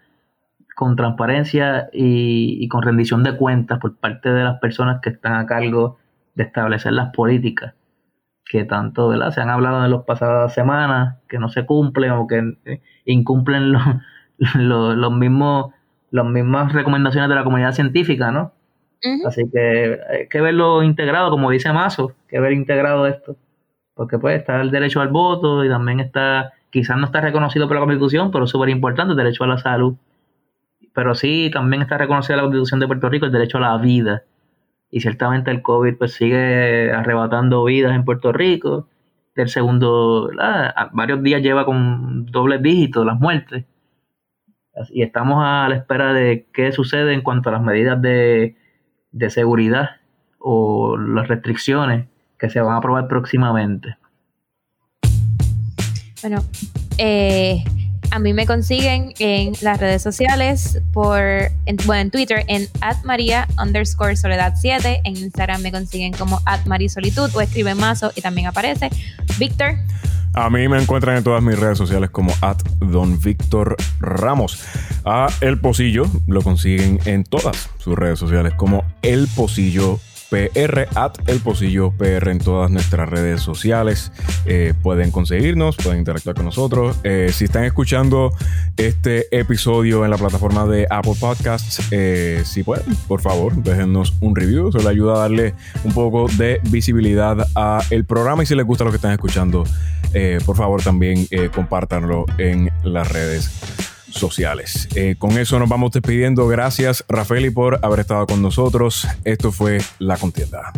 [SPEAKER 3] con transparencia y, con rendición de cuentas por parte de las personas que están a cargo de establecer las políticas que tanto ¿verdad? se han hablado en las pasadas semanas, que no se cumplen o que eh, incumplen los, <laughs> los, mismos las mismas recomendaciones de la comunidad científica, ¿no? Así que hay que verlo integrado, como dice Mazo, que ver integrado esto, porque pues está el derecho al voto y también está, quizás no está reconocido por la Constitución, pero es súper importante el derecho a la salud pero sí también está reconocida la Constitución de Puerto Rico el derecho a la vida. Y ciertamente el COVID pues sigue arrebatando vidas en Puerto Rico. El segundo, varios días lleva con doble dígito las muertes. Y estamos a la espera de qué sucede en cuanto a las medidas de, de seguridad o las restricciones que se van a aprobar próximamente.
[SPEAKER 2] Bueno, eh, a mí me consiguen en las redes sociales por, bueno, en Twitter en @maria underscore soledad 7, en Instagram me consiguen como @marisolitud o escribe mazo y también aparece. Víctor.
[SPEAKER 1] A mí me encuentran en todas mis redes sociales como at Don Ramos. A El Pocillo lo consiguen en todas sus redes sociales como El Pocillo PR, at El Pocillo PR en todas nuestras redes sociales. Eh, pueden conseguirnos, pueden interactuar con nosotros. Eh, si están escuchando este episodio en la plataforma de Apple Podcasts, eh, si pueden, por favor, déjennos un review. Eso le ayuda a darle un poco de visibilidad a el programa. Y si les gusta lo que están escuchando, por favor, también compártanlo en las redes sociales. Eh, con eso nos vamos despidiendo. Gracias, Rafaeli, por haber estado con nosotros. Esto fue La Contienda.